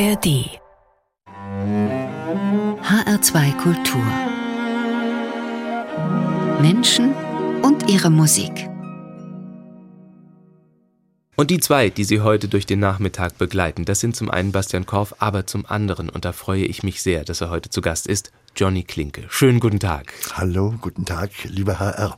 ARD HR2 Kultur Menschen und ihre Musik. Und die zwei, die Sie heute durch den Nachmittag begleiten, das sind zum einen Bastian Korf, aber zum anderen, und da freue ich mich sehr, dass er heute zu Gast ist, Johnny Klinke. Schönen guten Tag. Hallo, guten Tag, lieber HR.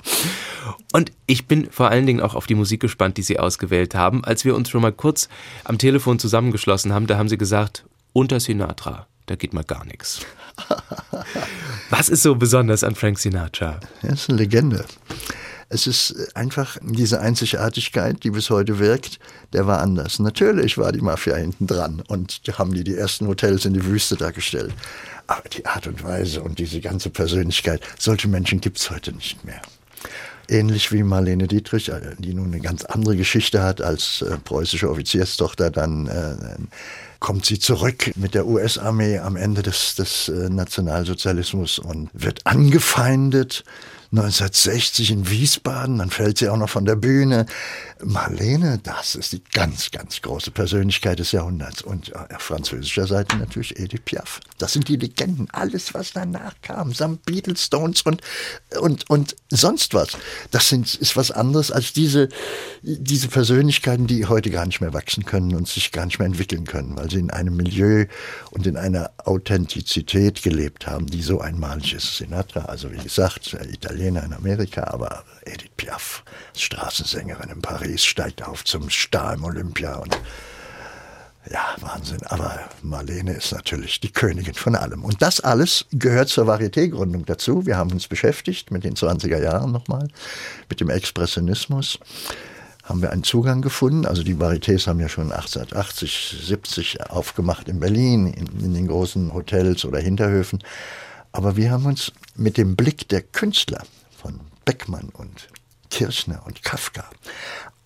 Und ich bin vor allen Dingen auch auf die Musik gespannt, die Sie ausgewählt haben. Als wir uns schon mal kurz am Telefon zusammengeschlossen haben, da haben Sie gesagt, unter Sinatra, da geht mal gar nichts. Was ist so besonders an Frank Sinatra? Er ist eine Legende. Es ist einfach diese Einzigartigkeit, die bis heute wirkt, der war anders. Natürlich war die Mafia hinten dran und haben die die ersten Hotels in die Wüste dargestellt. Aber die Art und Weise und diese ganze Persönlichkeit, solche Menschen gibt es heute nicht mehr. Ähnlich wie Marlene Dietrich, äh, die nun eine ganz andere Geschichte hat als äh, preußische Offizierstochter, dann äh, kommt sie zurück mit der US-Armee am Ende des, des äh, Nationalsozialismus und wird angefeindet 1960 in Wiesbaden, dann fällt sie auch noch von der Bühne. Marlene, das ist die ganz, ganz große Persönlichkeit des Jahrhunderts. Und auf französischer Seite natürlich Edith Piaf. Das sind die Legenden. Alles, was danach kam, samt Beatles, Stones und, und, und sonst was. Das sind, ist was anderes als diese, diese Persönlichkeiten, die heute gar nicht mehr wachsen können und sich gar nicht mehr entwickeln können, weil sie in einem Milieu und in einer Authentizität gelebt haben, die so einmalig ist. Sinatra, also wie gesagt, Italiener Italiener in Amerika, aber Edith Piaf, Straßensängerin in Paris, steigt auf zum Star im Olympia und ja, Wahnsinn. Aber Marlene ist natürlich die Königin von allem. Und das alles gehört zur Varieté-Gründung dazu. Wir haben uns beschäftigt mit den 20er Jahren nochmal, mit dem Expressionismus. Haben wir einen Zugang gefunden. Also die Varietés haben ja schon 1880, 70 aufgemacht in Berlin, in, in den großen Hotels oder Hinterhöfen. Aber wir haben uns mit dem Blick der Künstler von Beckmann und Kirchner und Kafka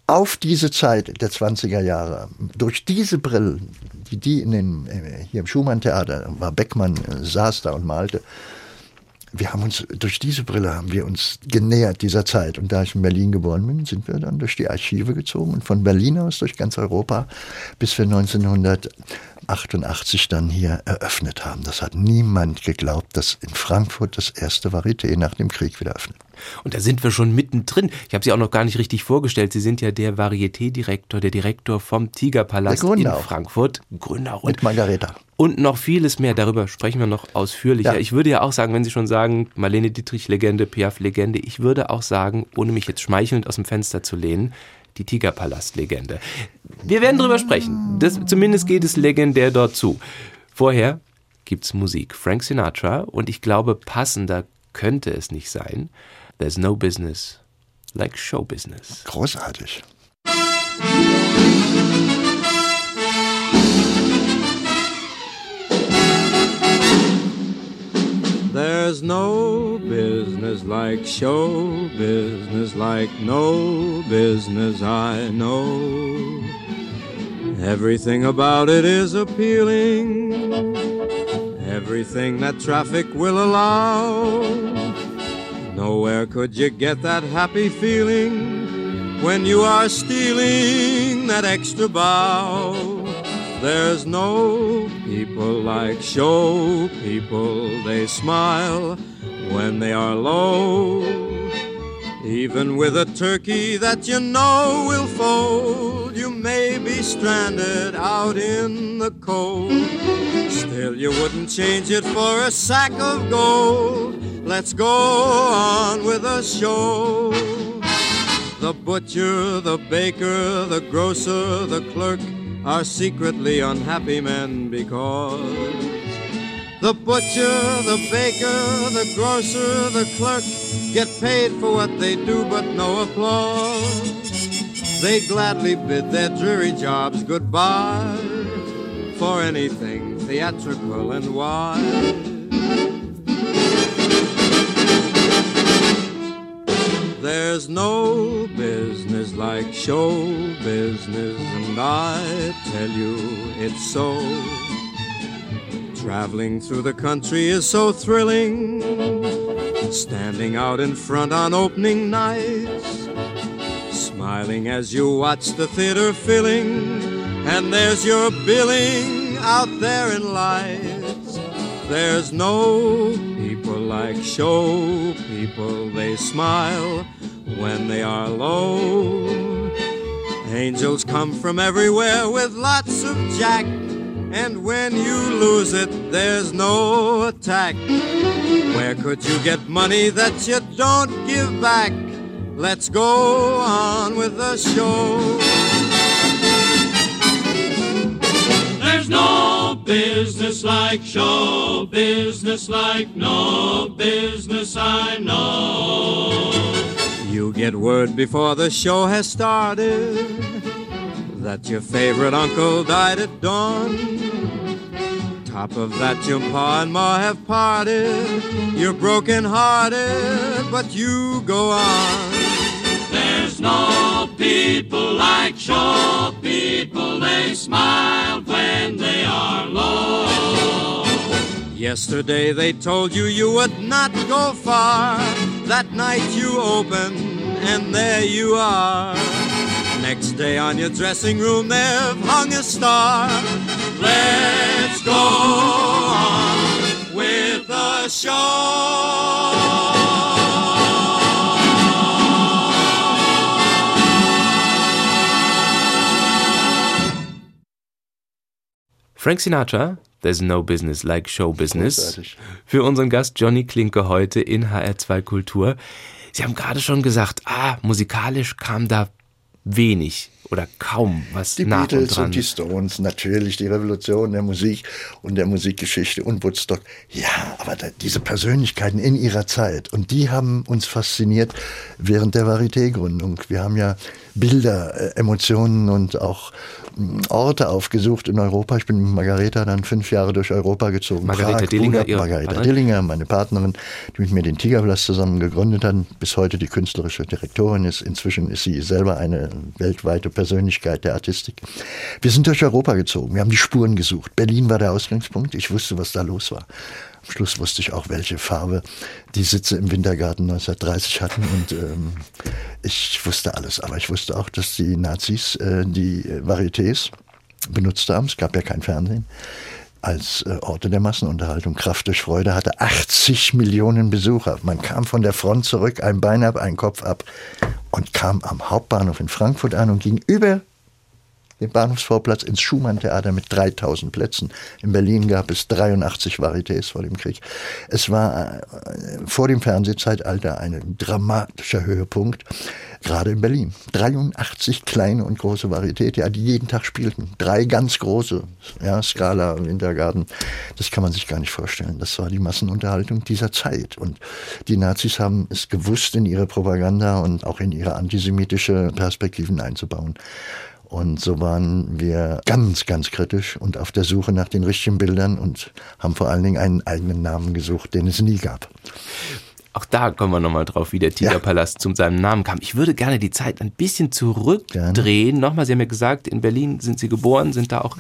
auf diese Zeit der 20er Jahre, durch diese Brillen, die die in den, äh, hier im Schumann-Theater, war Beckmann, äh, saß da und malte, wir haben uns, durch diese Brille haben wir uns genähert dieser Zeit. Und da ich in Berlin geboren bin, sind wir dann durch die Archive gezogen und von Berlin aus durch ganz Europa, bis wir 1988 dann hier eröffnet haben. Das hat niemand geglaubt, dass in Frankfurt das erste Varieté nach dem Krieg wieder öffnet. Und da sind wir schon mittendrin. Ich habe Sie auch noch gar nicht richtig vorgestellt. Sie sind ja der Varieté-Direktor, der Direktor vom Tigerpalast in auch. Frankfurt. Gründer und Margareta. Und noch vieles mehr. Darüber sprechen wir noch ausführlicher. Ja. Ich würde ja auch sagen, wenn Sie schon sagen, Marlene Dietrich Legende, Piaf Legende, ich würde auch sagen, ohne mich jetzt schmeichelnd aus dem Fenster zu lehnen, die Tigerpalast-Legende. Wir werden drüber sprechen. Das, zumindest geht es legendär dort zu. Vorher gibt's Musik. Frank Sinatra und ich glaube, passender könnte es nicht sein. There's no business like show business. Großartig. There's no business like show business, like no business I know. Everything about it is appealing, everything that traffic will allow. Nowhere could you get that happy feeling when you are stealing that extra bow. There's no people like show people, they smile when they are low. Even with a turkey that you know will fold, you may be stranded out in the cold. Still, you wouldn't change it for a sack of gold. Let's go on with the show. The butcher, the baker, the grocer, the clerk are secretly unhappy men because the butcher, the baker, the grocer, the clerk get paid for what they do but no applause. They gladly bid their dreary jobs goodbye for anything theatrical and wise. There's no business like show business, and I tell you it's so. Traveling through the country is so thrilling. Standing out in front on opening nights, smiling as you watch the theater filling, and there's your billing out there in lights. There's no people like show people, they smile when they are low. Angels come from everywhere with lots of jack, and when you lose it, there's no attack. Where could you get money that you don't give back? Let's go on with the show. There's no business like show business like no business I know. You get word before the show has started that your favorite uncle died at dawn. Top of that, your pa and ma have parted. You're broken hearted, but you go on. There's no people like show people, they smile when they are low. Yesterday they told you you would not go far. That night you open and there you are. Next day on your dressing room they've hung a star. Let's go on with the show. Frank Sinatra, There's no business like show business. Für unseren Gast Johnny Klinke heute in HR2 Kultur. Sie haben gerade schon gesagt, ah, musikalisch kam da wenig oder kaum was die nach Beatles und dran. und die Stones, natürlich die Revolution der Musik und der Musikgeschichte und Woodstock. Ja, aber da, diese Persönlichkeiten in ihrer Zeit und die haben uns fasziniert während der Varieté-Gründung. Wir haben ja Bilder, äh, Emotionen und auch mh, Orte aufgesucht in Europa. Ich bin mit Margareta dann fünf Jahre durch Europa gezogen. Margareta Prag, Dillinger, Ihre Margareta Partnerin? Dillinger, meine Partnerin, die mit mir den Tigerpalast zusammen gegründet hat, bis heute die künstlerische Direktorin ist. Inzwischen ist sie selber eine weltweite Persönlichkeit der Artistik. Wir sind durch Europa gezogen, wir haben die Spuren gesucht. Berlin war der Ausgangspunkt, ich wusste, was da los war. Am Schluss wusste ich auch, welche Farbe die Sitze im Wintergarten 1930 hatten und ähm, ich wusste alles. Aber ich wusste auch, dass die Nazis äh, die Varietés benutzt haben. Es gab ja kein Fernsehen als äh, Orte der Massenunterhaltung. Kraft durch Freude hatte 80 Millionen Besucher. Man kam von der Front zurück, ein Bein ab, ein Kopf ab und kam am Hauptbahnhof in Frankfurt an und ging über den Bahnhofsvorplatz ins Schumann-Theater mit 3000 Plätzen. In Berlin gab es 83 Varietés vor dem Krieg. Es war äh, vor dem Fernsehzeitalter ein dramatischer Höhepunkt, gerade in Berlin. 83 kleine und große Varietés, ja, die jeden Tag spielten. Drei ganz große, ja, Scala, Wintergarten. Das kann man sich gar nicht vorstellen. Das war die Massenunterhaltung dieser Zeit. Und die Nazis haben es gewusst, in ihre Propaganda und auch in ihre antisemitische Perspektiven einzubauen. Und so waren wir ganz, ganz kritisch und auf der Suche nach den richtigen Bildern und haben vor allen Dingen einen eigenen Namen gesucht, den es nie gab. Auch da kommen wir nochmal drauf, wie der Tigerpalast zu seinem Namen kam. Ich würde gerne die Zeit ein bisschen zurückdrehen. Nochmal, Sie haben ja gesagt, in Berlin sind Sie geboren, sind da auch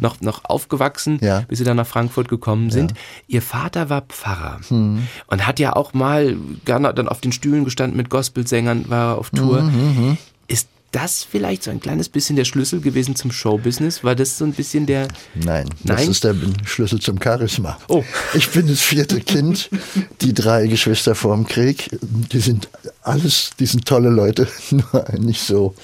noch, noch aufgewachsen, Mhm. Ja. bis Sie dann nach Frankfurt gekommen sind. Ihr Vater war Pfarrer Mhm. und hat ja auch mal gerne dann auf den Stühlen gestanden mit Gospelsängern, war auf Tour. Mhm, Ist das vielleicht so ein kleines bisschen der Schlüssel gewesen zum Showbusiness? War das so ein bisschen der... Nein, das Nein? ist der Schlüssel zum Charisma. Oh. Ich bin das vierte Kind, die drei Geschwister vor dem Krieg. Die sind alles, die sind tolle Leute, nur nicht so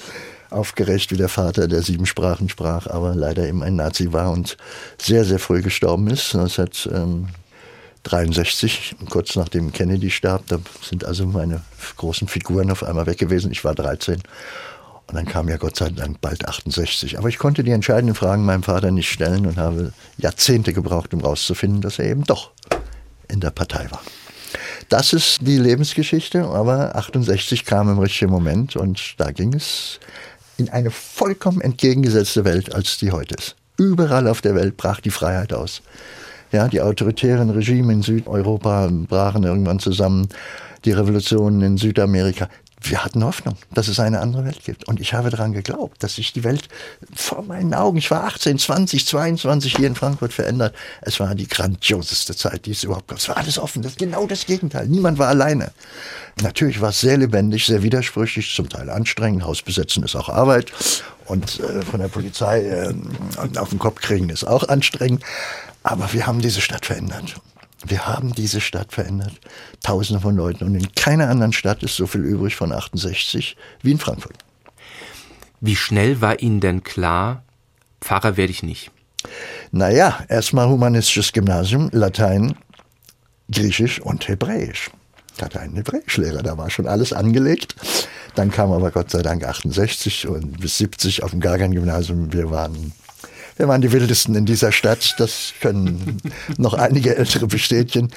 aufgerecht wie der Vater, der sieben Sprachen sprach, aber leider eben ein Nazi war und sehr, sehr früh gestorben ist. 1963, kurz nachdem Kennedy starb, da sind also meine großen Figuren auf einmal weg gewesen. Ich war 13. Und dann kam ja Gott sei Dank bald 68. Aber ich konnte die entscheidenden Fragen meinem Vater nicht stellen und habe Jahrzehnte gebraucht, um herauszufinden, dass er eben doch in der Partei war. Das ist die Lebensgeschichte, aber 68 kam im richtigen Moment und da ging es in eine vollkommen entgegengesetzte Welt, als die heute ist. Überall auf der Welt brach die Freiheit aus. Ja, die autoritären Regime in Südeuropa brachen irgendwann zusammen, die Revolutionen in Südamerika. Wir hatten Hoffnung, dass es eine andere Welt gibt. Und ich habe daran geglaubt, dass sich die Welt vor meinen Augen, ich war 18, 20, 22 hier in Frankfurt verändert. Es war die grandioseste Zeit, die es überhaupt gab. Es war alles offen, das ist genau das Gegenteil. Niemand war alleine. Natürlich war es sehr lebendig, sehr widersprüchlich, zum Teil anstrengend. Haus besetzen ist auch Arbeit. Und äh, von der Polizei äh, auf den Kopf kriegen ist auch anstrengend. Aber wir haben diese Stadt verändert. Wir haben diese Stadt verändert. Tausende von Leuten. Und in keiner anderen Stadt ist so viel übrig von 68 wie in Frankfurt. Wie schnell war Ihnen denn klar, Pfarrer werde ich nicht? Naja, erstmal humanistisches Gymnasium, Latein, Griechisch und Hebräisch. Ich hatte einen Hebräischlehrer, da war schon alles angelegt. Dann kam aber Gott sei Dank 68 und bis 70 auf dem Gargan-Gymnasium. Wir waren wir waren die wildesten in dieser Stadt. Das können noch einige ältere bestätigen.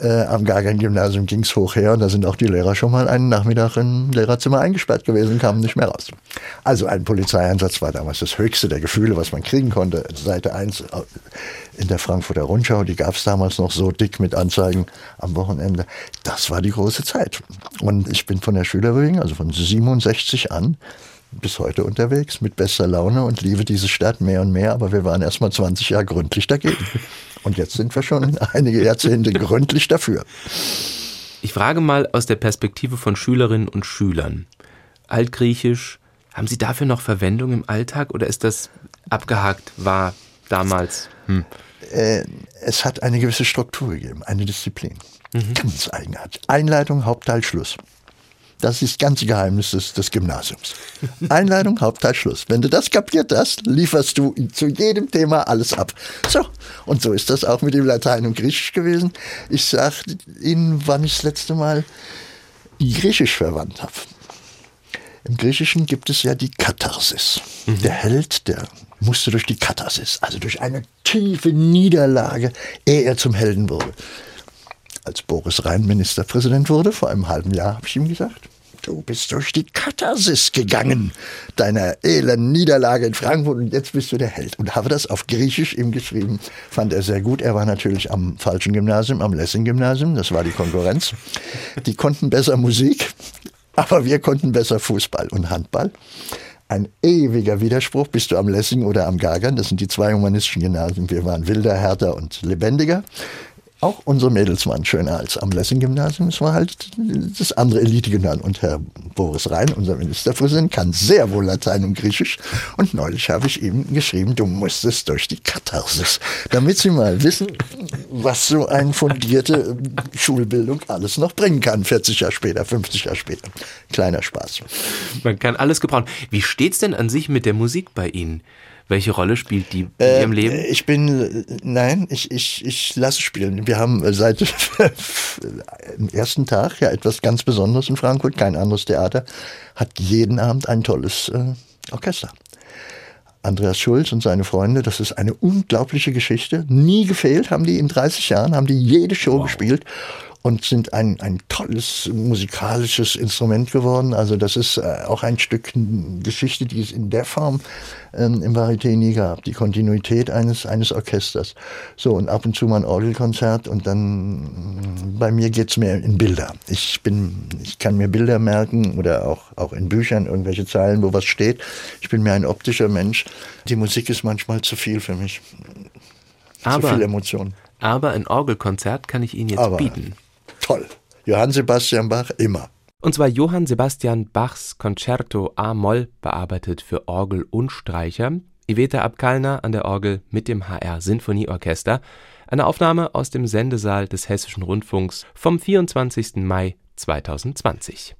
Äh, am Gargan-Gymnasium ging es hoch her und da sind auch die Lehrer schon mal einen Nachmittag im Lehrerzimmer eingesperrt gewesen, kamen nicht mehr raus. Also ein Polizeieinsatz war damals das höchste der Gefühle, was man kriegen konnte. Seite 1 in der Frankfurter Rundschau, die gab es damals noch so dick mit Anzeigen am Wochenende. Das war die große Zeit. Und ich bin von der Schülerbewegung, also von 67 an, bis heute unterwegs mit bester Laune und liebe diese Stadt mehr und mehr, aber wir waren erst mal 20 Jahre gründlich dagegen. Und jetzt sind wir schon einige Jahrzehnte gründlich dafür. Ich frage mal aus der Perspektive von Schülerinnen und Schülern. Altgriechisch, haben Sie dafür noch Verwendung im Alltag oder ist das abgehakt, war damals? Hm. Äh, es hat eine gewisse Struktur gegeben, eine Disziplin. Mhm. Ganz eigenartig. Einleitung, Hauptteil, Schluss. Das ist das ganze Geheimnis des, des Gymnasiums. Einleitung, Hauptteil, Schluss. Wenn du das kapiert hast, lieferst du zu jedem Thema alles ab. So, und so ist das auch mit dem Latein und Griechisch gewesen. Ich sage Ihnen, wann ich das letzte Mal Griechisch verwandt habe. Im Griechischen gibt es ja die Katharsis. Mhm. Der Held, der musste durch die Katharsis, also durch eine tiefe Niederlage, ehe er zum Helden wurde als Boris Rhein Ministerpräsident wurde, vor einem halben Jahr, habe ich ihm gesagt, du bist durch die Katharsis gegangen, deiner elenden Niederlage in Frankfurt und jetzt bist du der Held. Und habe das auf Griechisch ihm geschrieben, fand er sehr gut. Er war natürlich am falschen Gymnasium, am Lessing-Gymnasium, das war die Konkurrenz. Die konnten besser Musik, aber wir konnten besser Fußball und Handball. Ein ewiger Widerspruch, bist du am Lessing oder am Gagern, das sind die zwei humanistischen Gymnasien. Wir waren wilder, härter und lebendiger. Auch unsere Mädels waren schöner als am Lessing-Gymnasium. Es war halt das andere Elite-Gymnasium. Und Herr Boris Rhein, unser Ministerpräsident, kann sehr wohl Latein und Griechisch. Und neulich habe ich ihm geschrieben, du musstest durch die Katharsis. Damit Sie mal wissen, was so eine fundierte Schulbildung alles noch bringen kann. 40 Jahre später, 50 Jahre später. Kleiner Spaß. Man kann alles gebrauchen. Wie steht's denn an sich mit der Musik bei Ihnen? Welche Rolle spielt die in äh, Ihrem Leben? Ich bin, nein, ich, ich, ich lasse spielen. Wir haben seit dem ersten Tag ja etwas ganz Besonderes in Frankfurt. Kein anderes Theater hat jeden Abend ein tolles äh, Orchester. Andreas Schulz und seine Freunde, das ist eine unglaubliche Geschichte. Nie gefehlt haben die in 30 Jahren, haben die jede Show wow. gespielt und sind ein, ein tolles musikalisches Instrument geworden. Also das ist äh, auch ein Stück Geschichte, die es in der Form ähm, im Varieté nie gab. Die Kontinuität eines, eines Orchesters. So, und ab und zu mal ein Orgelkonzert und dann mm, bei mir geht's mehr in Bilder. Ich bin, ich kann mir Bilder merken oder auch, auch in Büchern irgendwelche Zeilen, wo was steht. Ich bin mehr ein optischer Mensch. Die Musik ist manchmal zu viel für mich. Aber, zu viel Emotion. Aber ein Orgelkonzert kann ich Ihnen jetzt Aber bieten toll. Johann Sebastian Bach immer. Und zwar Johann Sebastian Bachs Concerto A-Moll bearbeitet für Orgel und Streicher. Iveta Abkalner an der Orgel mit dem HR Sinfonieorchester. Eine Aufnahme aus dem Sendesaal des Hessischen Rundfunks vom 24. Mai 2020.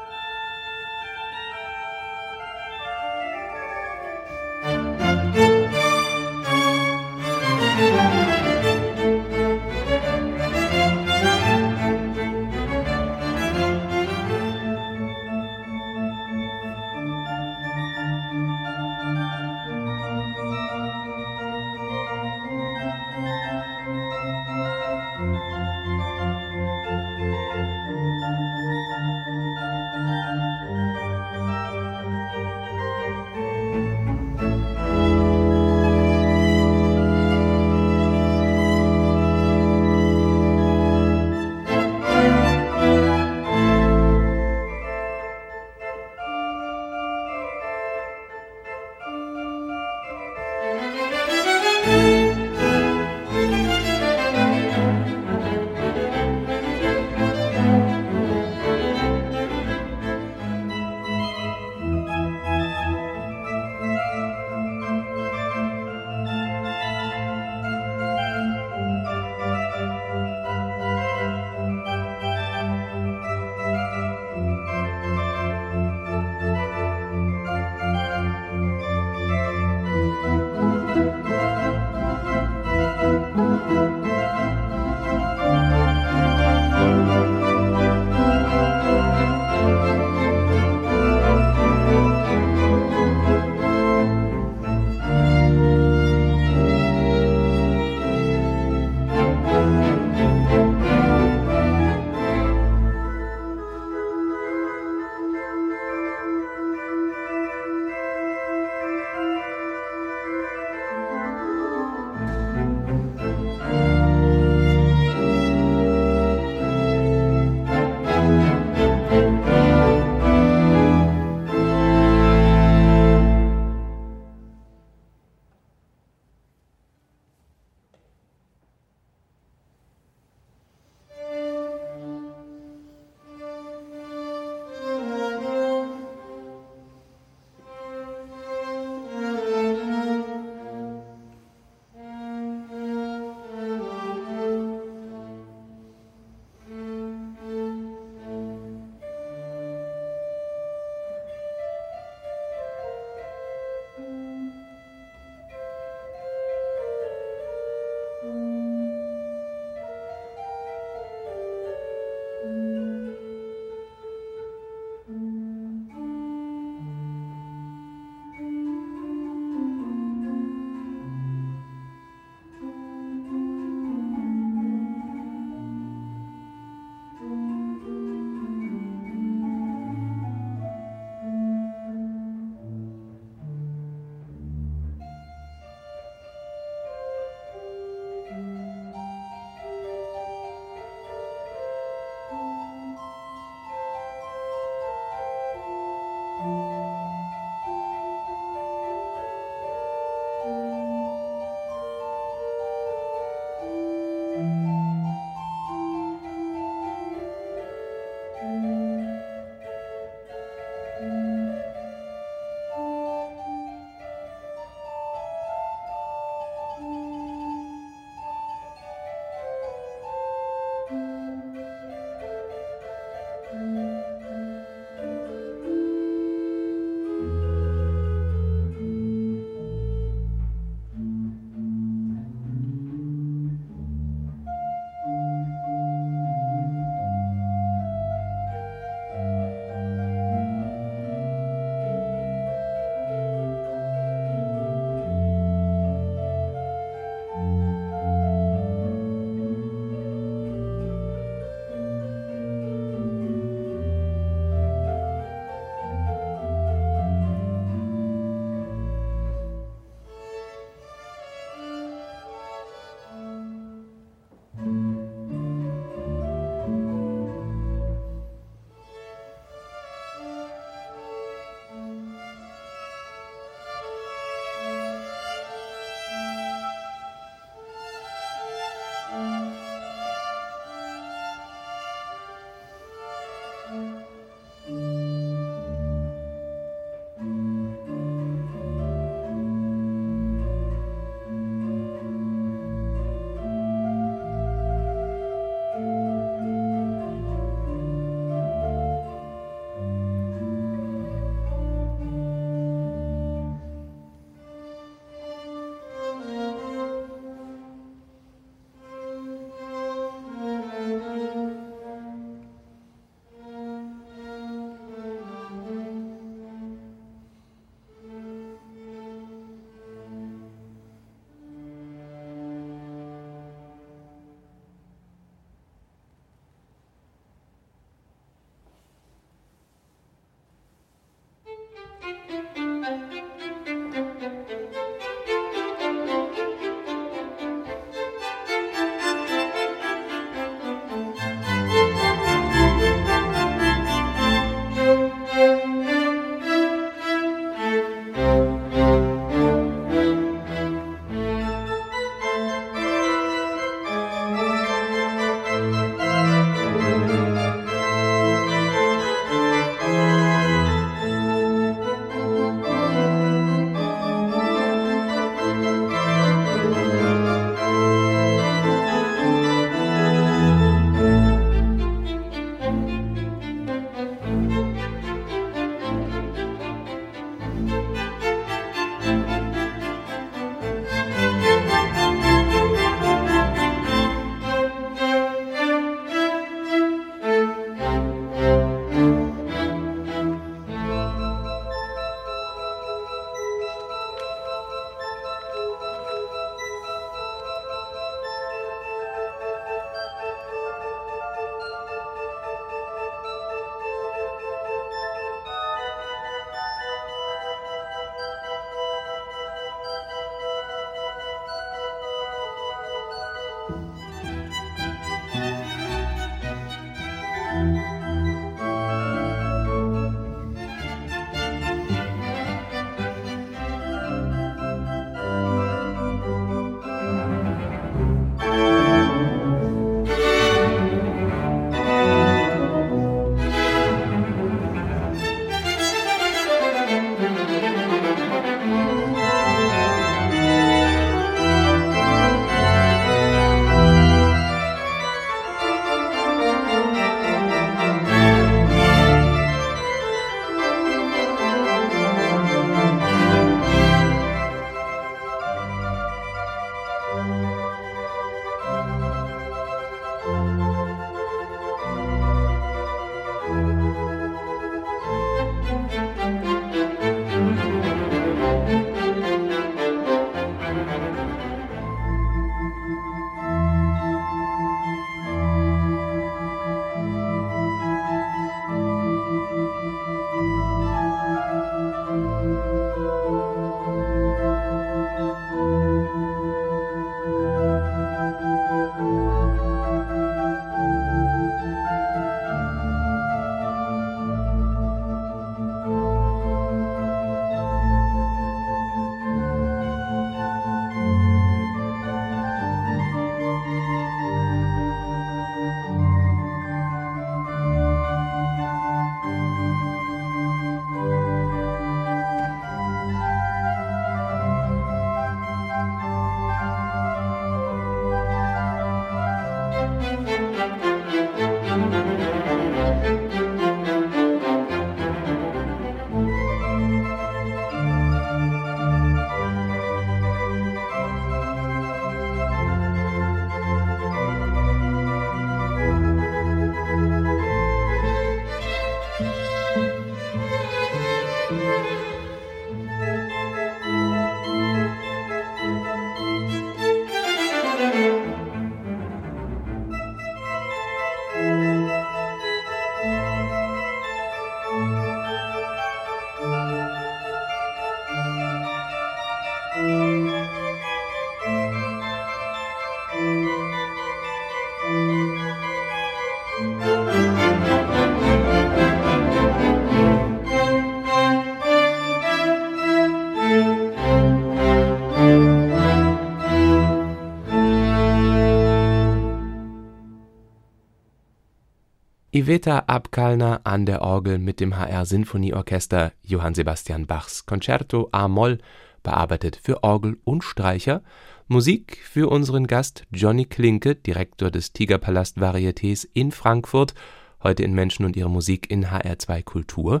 Iveta Abkalner an der Orgel mit dem HR Sinfonieorchester Johann Sebastian Bachs Concerto a-Moll, bearbeitet für Orgel und Streicher. Musik für unseren Gast Johnny Klinke, Direktor des Tigerpalast Varietés in Frankfurt, heute in Menschen und ihre Musik in HR2 Kultur.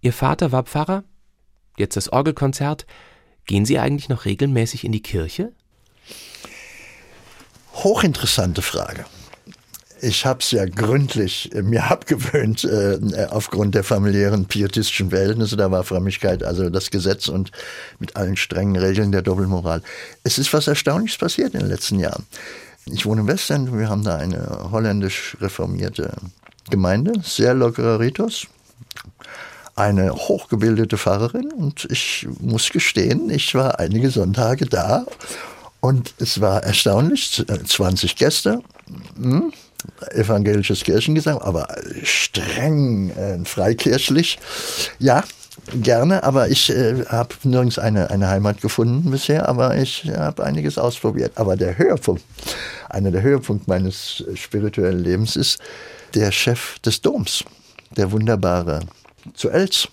Ihr Vater war Pfarrer, jetzt das Orgelkonzert. Gehen Sie eigentlich noch regelmäßig in die Kirche? Hochinteressante Frage. Ich habe es ja gründlich äh, mir abgewöhnt äh, aufgrund der familiären pietistischen Verhältnisse. Da war Frömmigkeit also das Gesetz und mit allen strengen Regeln der Doppelmoral. Es ist was Erstaunliches passiert in den letzten Jahren. Ich wohne im Westend, wir haben da eine holländisch reformierte Gemeinde, sehr lockerer Ritus, eine hochgebildete Pfarrerin und ich muss gestehen, ich war einige Sonntage da und es war erstaunlich, 20 Gäste, hm, evangelisches Kirchengesang, aber streng äh, freikirchlich. Ja, gerne, aber ich äh, habe nirgends eine, eine Heimat gefunden bisher, aber ich habe einiges ausprobiert. Aber der Höhepunkt, einer der Höhepunkte meines spirituellen Lebens ist der Chef des Doms, der wunderbare zu Els,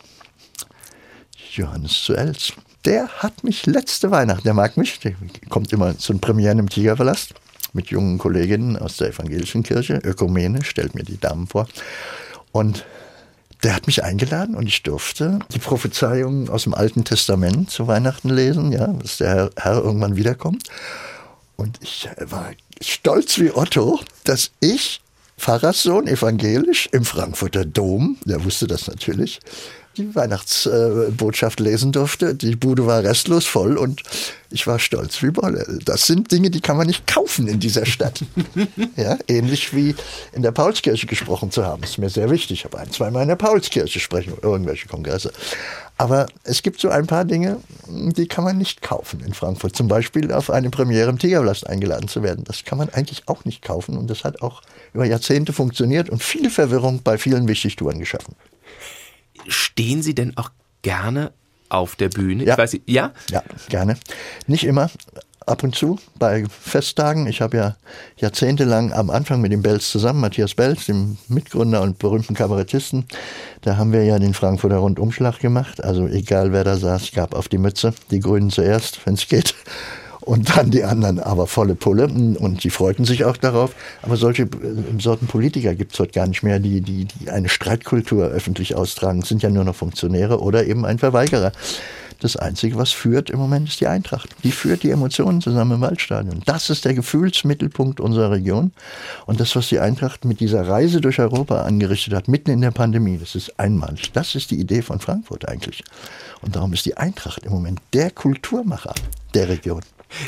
Johannes zu Els. Der hat mich letzte Weihnachten, der mag mich, der kommt immer zu den Premieren im Tigerverlass mit jungen Kolleginnen aus der evangelischen Kirche, Ökumene, stellt mir die Damen vor. Und der hat mich eingeladen und ich durfte die Prophezeiungen aus dem Alten Testament zu Weihnachten lesen, ja, dass der Herr, irgendwann wiederkommt. Und ich war stolz wie Otto, dass ich Pfarrerssohn evangelisch im Frankfurter Dom, der wusste das natürlich, die Weihnachtsbotschaft lesen durfte. Die Bude war restlos voll und ich war stolz wie Bolle. Das sind Dinge, die kann man nicht kaufen in dieser Stadt. ja, ähnlich wie in der Paulskirche gesprochen zu haben. Das ist mir sehr wichtig. Ich habe ein, zweimal in der Paulskirche sprechen, irgendwelche Kongresse. Aber es gibt so ein paar Dinge, die kann man nicht kaufen in Frankfurt. Zum Beispiel auf eine Premiere im Tigerblast eingeladen zu werden. Das kann man eigentlich auch nicht kaufen und das hat auch über Jahrzehnte funktioniert und viel Verwirrung bei vielen Wichtigtouren geschaffen. Stehen Sie denn auch gerne auf der Bühne? Ja. Ich weiß, ja? Ja, gerne. Nicht immer, ab und zu bei Festtagen. Ich habe ja jahrzehntelang am Anfang mit dem Belz zusammen, Matthias Belz, dem Mitgründer und berühmten Kabarettisten, da haben wir ja den Frankfurter Rundumschlag gemacht. Also egal wer da saß, gab auf die Mütze. Die Grünen zuerst, wenn es geht und dann die anderen aber volle Pulle und die freuten sich auch darauf. Aber solche äh, Sorten Politiker gibt es heute gar nicht mehr, die, die, die eine Streitkultur öffentlich austragen. Sind ja nur noch Funktionäre oder eben ein Verweigerer. Das Einzige, was führt im Moment, ist die Eintracht. Die führt die Emotionen zusammen im Waldstadion. Das ist der Gefühlsmittelpunkt unserer Region. Und das, was die Eintracht mit dieser Reise durch Europa angerichtet hat, mitten in der Pandemie, das ist einmalig. Das ist die Idee von Frankfurt eigentlich. Und darum ist die Eintracht im Moment der Kulturmacher der Region.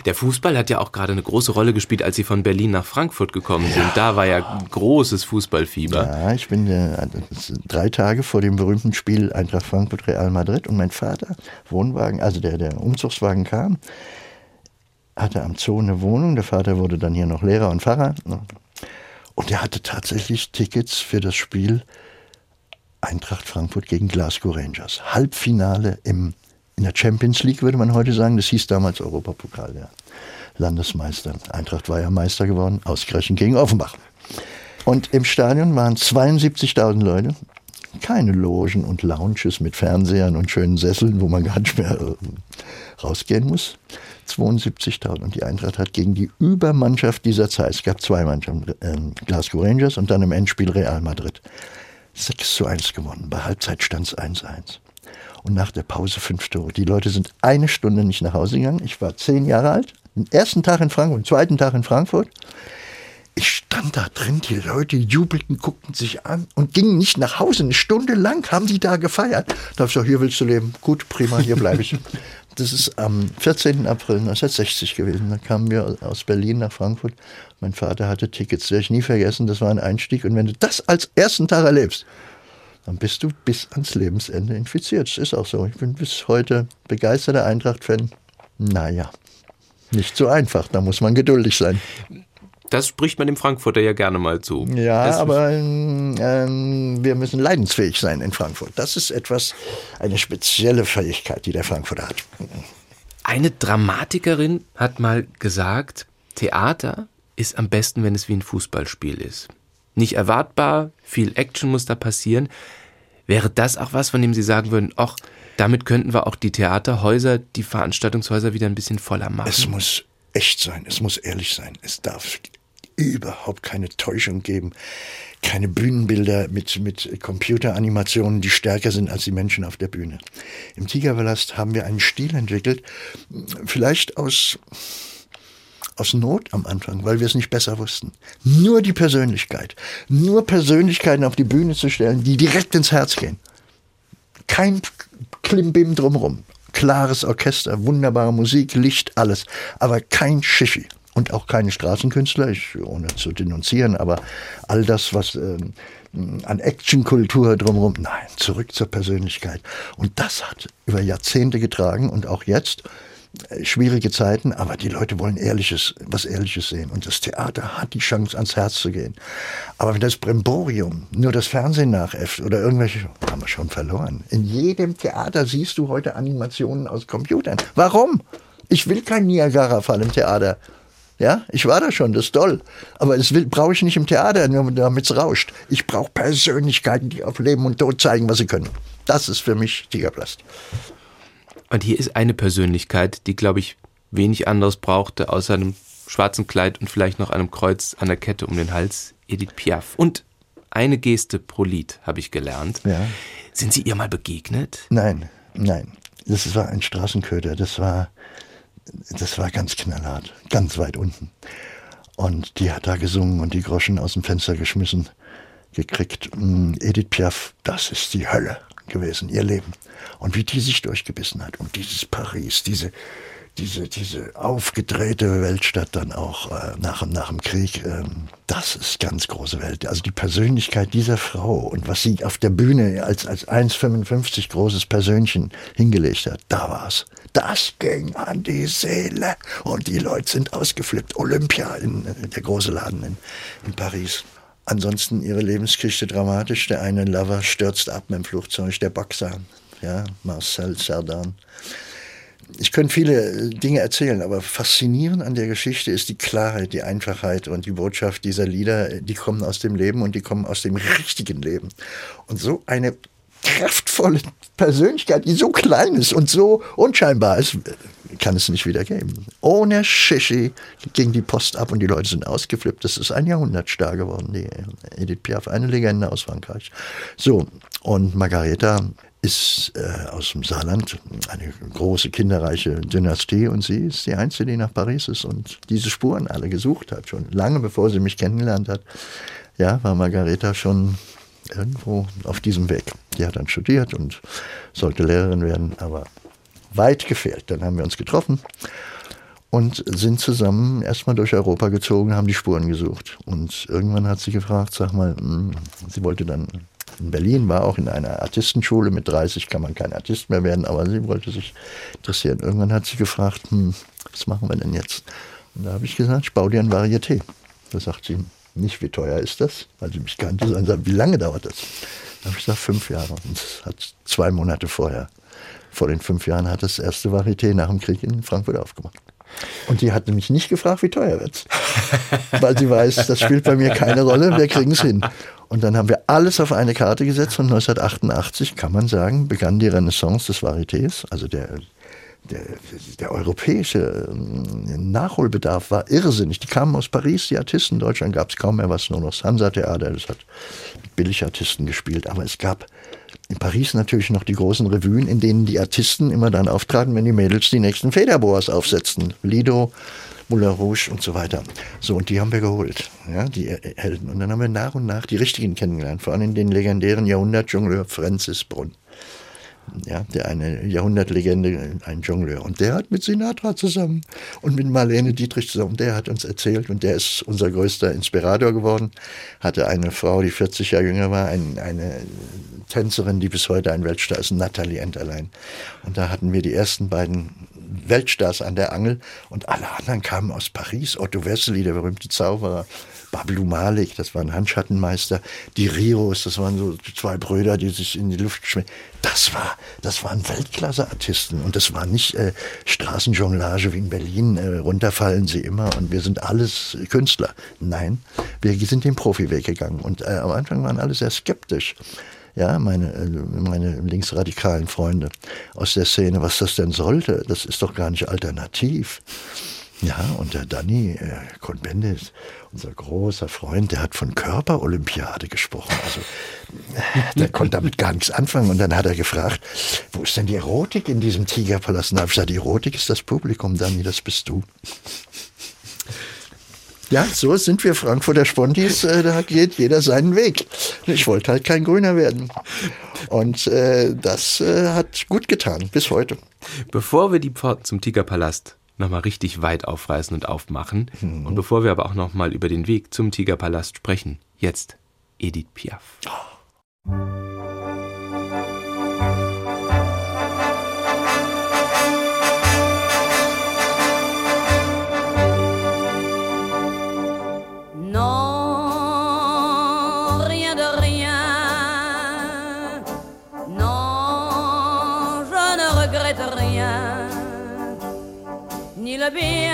Der Fußball hat ja auch gerade eine große Rolle gespielt, als Sie von Berlin nach Frankfurt gekommen sind. Da war ja großes Fußballfieber. Ja, ich bin äh, drei Tage vor dem berühmten Spiel Eintracht Frankfurt Real Madrid und mein Vater, Wohnwagen, also der, der Umzugswagen kam, hatte am Zoo eine Wohnung. Der Vater wurde dann hier noch Lehrer und Pfarrer. Und er hatte tatsächlich Tickets für das Spiel Eintracht Frankfurt gegen Glasgow Rangers. Halbfinale im in der Champions League würde man heute sagen, das hieß damals Europapokal, der Landesmeister. Eintracht war ja Meister geworden, ausgerechnet gegen Offenbach. Und im Stadion waren 72.000 Leute, keine Logen und Lounges mit Fernsehern und schönen Sesseln, wo man gar nicht mehr äh, rausgehen muss. 72.000. Und die Eintracht hat gegen die Übermannschaft dieser Zeit, es gab zwei Mannschaften, äh, Glasgow Rangers und dann im Endspiel Real Madrid, 6 zu 1 gewonnen. Bei Halbzeit stand es 1-1 und nach der Pause fünf Tore. Die Leute sind eine Stunde nicht nach Hause gegangen. Ich war zehn Jahre alt, den ersten Tag in Frankfurt, den zweiten Tag in Frankfurt. Ich stand da drin, die Leute jubelten, guckten sich an und gingen nicht nach Hause. Eine Stunde lang haben die da gefeiert. Da habe ich gesagt, hier willst du leben. Gut, prima, hier bleibe ich. Das ist am 14. April 1960 gewesen. Da kamen wir aus Berlin nach Frankfurt. Mein Vater hatte Tickets, werde ich nie vergessen. Das war ein Einstieg. Und wenn du das als ersten Tag erlebst, dann bist du bis ans Lebensende infiziert. Das ist auch so. Ich bin bis heute begeisterter Eintracht-Fan. Naja, nicht so einfach. Da muss man geduldig sein. Das spricht man dem Frankfurter ja gerne mal zu. Ja, das aber ähm, wir müssen leidensfähig sein in Frankfurt. Das ist etwas, eine spezielle Fähigkeit, die der Frankfurter hat. Eine Dramatikerin hat mal gesagt, Theater ist am besten, wenn es wie ein Fußballspiel ist. Nicht erwartbar, viel Action muss da passieren. Wäre das auch was, von dem Sie sagen würden, ach, damit könnten wir auch die Theaterhäuser, die Veranstaltungshäuser wieder ein bisschen voller machen? Es muss echt sein, es muss ehrlich sein. Es darf überhaupt keine Täuschung geben. Keine Bühnenbilder mit, mit Computeranimationen, die stärker sind als die Menschen auf der Bühne. Im Tigerpalast haben wir einen Stil entwickelt, vielleicht aus aus Not am Anfang, weil wir es nicht besser wussten. Nur die Persönlichkeit. Nur Persönlichkeiten auf die Bühne zu stellen, die direkt ins Herz gehen. Kein Klimbim drumherum. Klares Orchester, wunderbare Musik, Licht, alles. Aber kein Schiffi. Und auch keine Straßenkünstler, ich, ohne zu denunzieren, aber all das, was äh, an Actionkultur drumherum, nein, zurück zur Persönlichkeit. Und das hat über Jahrzehnte getragen und auch jetzt schwierige Zeiten, aber die Leute wollen Ehrliches, was Ehrliches sehen. Und das Theater hat die Chance, ans Herz zu gehen. Aber wenn das Bremborium nur das Fernsehen nachäfft oder irgendwelche, haben wir schon verloren. In jedem Theater siehst du heute Animationen aus Computern. Warum? Ich will kein Niagara-Fall im Theater. Ja, ich war da schon, das ist toll. Aber das brauche ich nicht im Theater, nur damit es rauscht. Ich brauche Persönlichkeiten, die auf Leben und Tod zeigen, was sie können. Das ist für mich Tigerplast. Und hier ist eine Persönlichkeit, die, glaube ich, wenig anderes brauchte, außer einem schwarzen Kleid und vielleicht noch einem Kreuz an der Kette um den Hals, Edith Piaf. Und eine Geste pro Lied, habe ich gelernt. Ja. Sind Sie ihr mal begegnet? Nein, nein. Das war ein Straßenköder. Das war, das war ganz knallhart, ganz weit unten. Und die hat da gesungen und die Groschen aus dem Fenster geschmissen gekriegt. Mm, Edith Piaf, das ist die Hölle gewesen, ihr Leben. Und wie die sich durchgebissen hat. Und dieses Paris, diese, diese, diese aufgedrehte Weltstadt dann auch äh, nach, nach dem Krieg, ähm, das ist ganz große Welt. Also die Persönlichkeit dieser Frau und was sie auf der Bühne als, als 1,55 großes Persönchen hingelegt hat, da war's. Das ging an die Seele und die Leute sind ausgeflippt. Olympia, in, der große Laden in, in Paris. Ansonsten ihre Lebensgeschichte dramatisch. Der eine Lover stürzt ab mit dem Flugzeug, der Boxer, ja, Marcel Cerdan ich könnte viele Dinge erzählen, aber faszinierend an der Geschichte ist die Klarheit, die Einfachheit und die Botschaft dieser Lieder. Die kommen aus dem Leben und die kommen aus dem richtigen Leben. Und so eine kraftvolle Persönlichkeit, die so klein ist und so unscheinbar ist, kann es nicht wieder geben. Ohne Shishi ging die Post ab und die Leute sind ausgeflippt. Das ist ein Jahrhundertstar geworden, die Edith Piaf, eine Legende aus Frankreich. So, und Margareta ist äh, aus dem Saarland, eine große kinderreiche Dynastie und sie ist die Einzige, die nach Paris ist und diese Spuren alle gesucht hat. Schon lange bevor sie mich kennengelernt hat, ja, war Margareta schon irgendwo auf diesem Weg. Die hat dann studiert und sollte Lehrerin werden, aber weit gefehlt. Dann haben wir uns getroffen und sind zusammen erstmal durch Europa gezogen, haben die Spuren gesucht. Und irgendwann hat sie gefragt, sag mal, hm, sie wollte dann in Berlin, war auch in einer Artistenschule. Mit 30 kann man kein Artist mehr werden, aber sie wollte sich interessieren. Irgendwann hat sie gefragt, hm, was machen wir denn jetzt? Und da habe ich gesagt, ich baue dir ein Varieté. Da sagt sie, nicht wie teuer ist das, weil sie mich kannte, sondern wie lange dauert das? Da habe ich gesagt, fünf Jahre. Und es hat zwei Monate vorher, vor den fünf Jahren, hat das erste Varieté nach dem Krieg in Frankfurt aufgemacht. Und die hat mich nicht gefragt, wie teuer wird's. Weil sie weiß, das spielt bei mir keine Rolle, wir kriegen es hin. Und dann haben wir alles auf eine Karte gesetzt und 1988, kann man sagen, begann die Renaissance des Varietés. Also der, der, der europäische ähm, Nachholbedarf war irrsinnig. Die kamen aus Paris, die Artisten. In Deutschland gab es kaum mehr was, nur noch das Hansa-Theater. Das hat Billigartisten gespielt. Aber es gab in Paris natürlich noch die großen Revuen, in denen die Artisten immer dann auftraten, wenn die Mädels die nächsten Federboas aufsetzten. Lido, Moulin Rouge und so weiter. So, und die haben wir geholt, ja, die Helden. Und dann haben wir nach und nach die richtigen kennengelernt, vor allem den legendären Jahrhundertjongleur Francis Brunn ja, der eine Jahrhundertlegende, ein Jongleur. Und der hat mit Sinatra zusammen und mit Marlene Dietrich zusammen, der hat uns erzählt und der ist unser größter Inspirator geworden. Hatte eine Frau, die 40 Jahre jünger war, ein, eine Tänzerin, die bis heute ein Weltstar ist, Nathalie Enterlein. Und da hatten wir die ersten beiden Weltstars an der Angel und alle anderen kamen aus Paris. Otto Wessely, der berühmte Zauberer, Bablu Malik, das war ein Handschattenmeister, die Rios, das waren so zwei Brüder, die sich in die Luft schmecken. Das war, das waren Weltklasse-Artisten und das war nicht äh, Straßenjonglage wie in Berlin, äh, runterfallen sie immer und wir sind alles Künstler. Nein, wir sind den Profiweg gegangen und äh, am Anfang waren alle sehr skeptisch ja, meine, äh, meine linksradikalen Freunde aus der Szene, was das denn sollte, das ist doch gar nicht alternativ. Ja, und der Danny äh, Cohn-Bendit, unser großer Freund, der hat von Körperolympiade gesprochen. Also der konnte damit gar nichts anfangen. Und dann hat er gefragt, wo ist denn die Erotik in diesem Tigerpalast? Und da habe ich gesagt, die Erotik ist das Publikum, Danny, das bist du. Ja, so sind wir Frankfurter Spontis, äh, da geht jeder seinen Weg. Ich wollte halt kein Grüner werden. Und äh, das äh, hat gut getan, bis heute. Bevor wir die Pforten zum Tigerpalast nochmal richtig weit aufreißen und aufmachen. Mhm. Und bevor wir aber auch nochmal über den Weg zum Tigerpalast sprechen, jetzt Edith Piaf. Oh. Le bien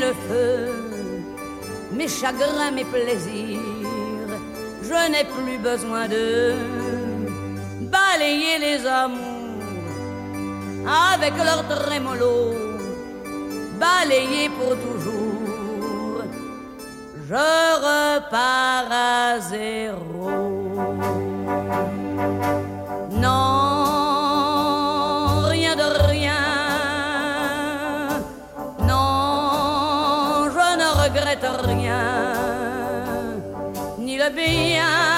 le feu, mes chagrins, mes plaisirs, je n'ai plus besoin de balayer les amours avec leur trémolo, balayer pour toujours, je repars à zéro. to be.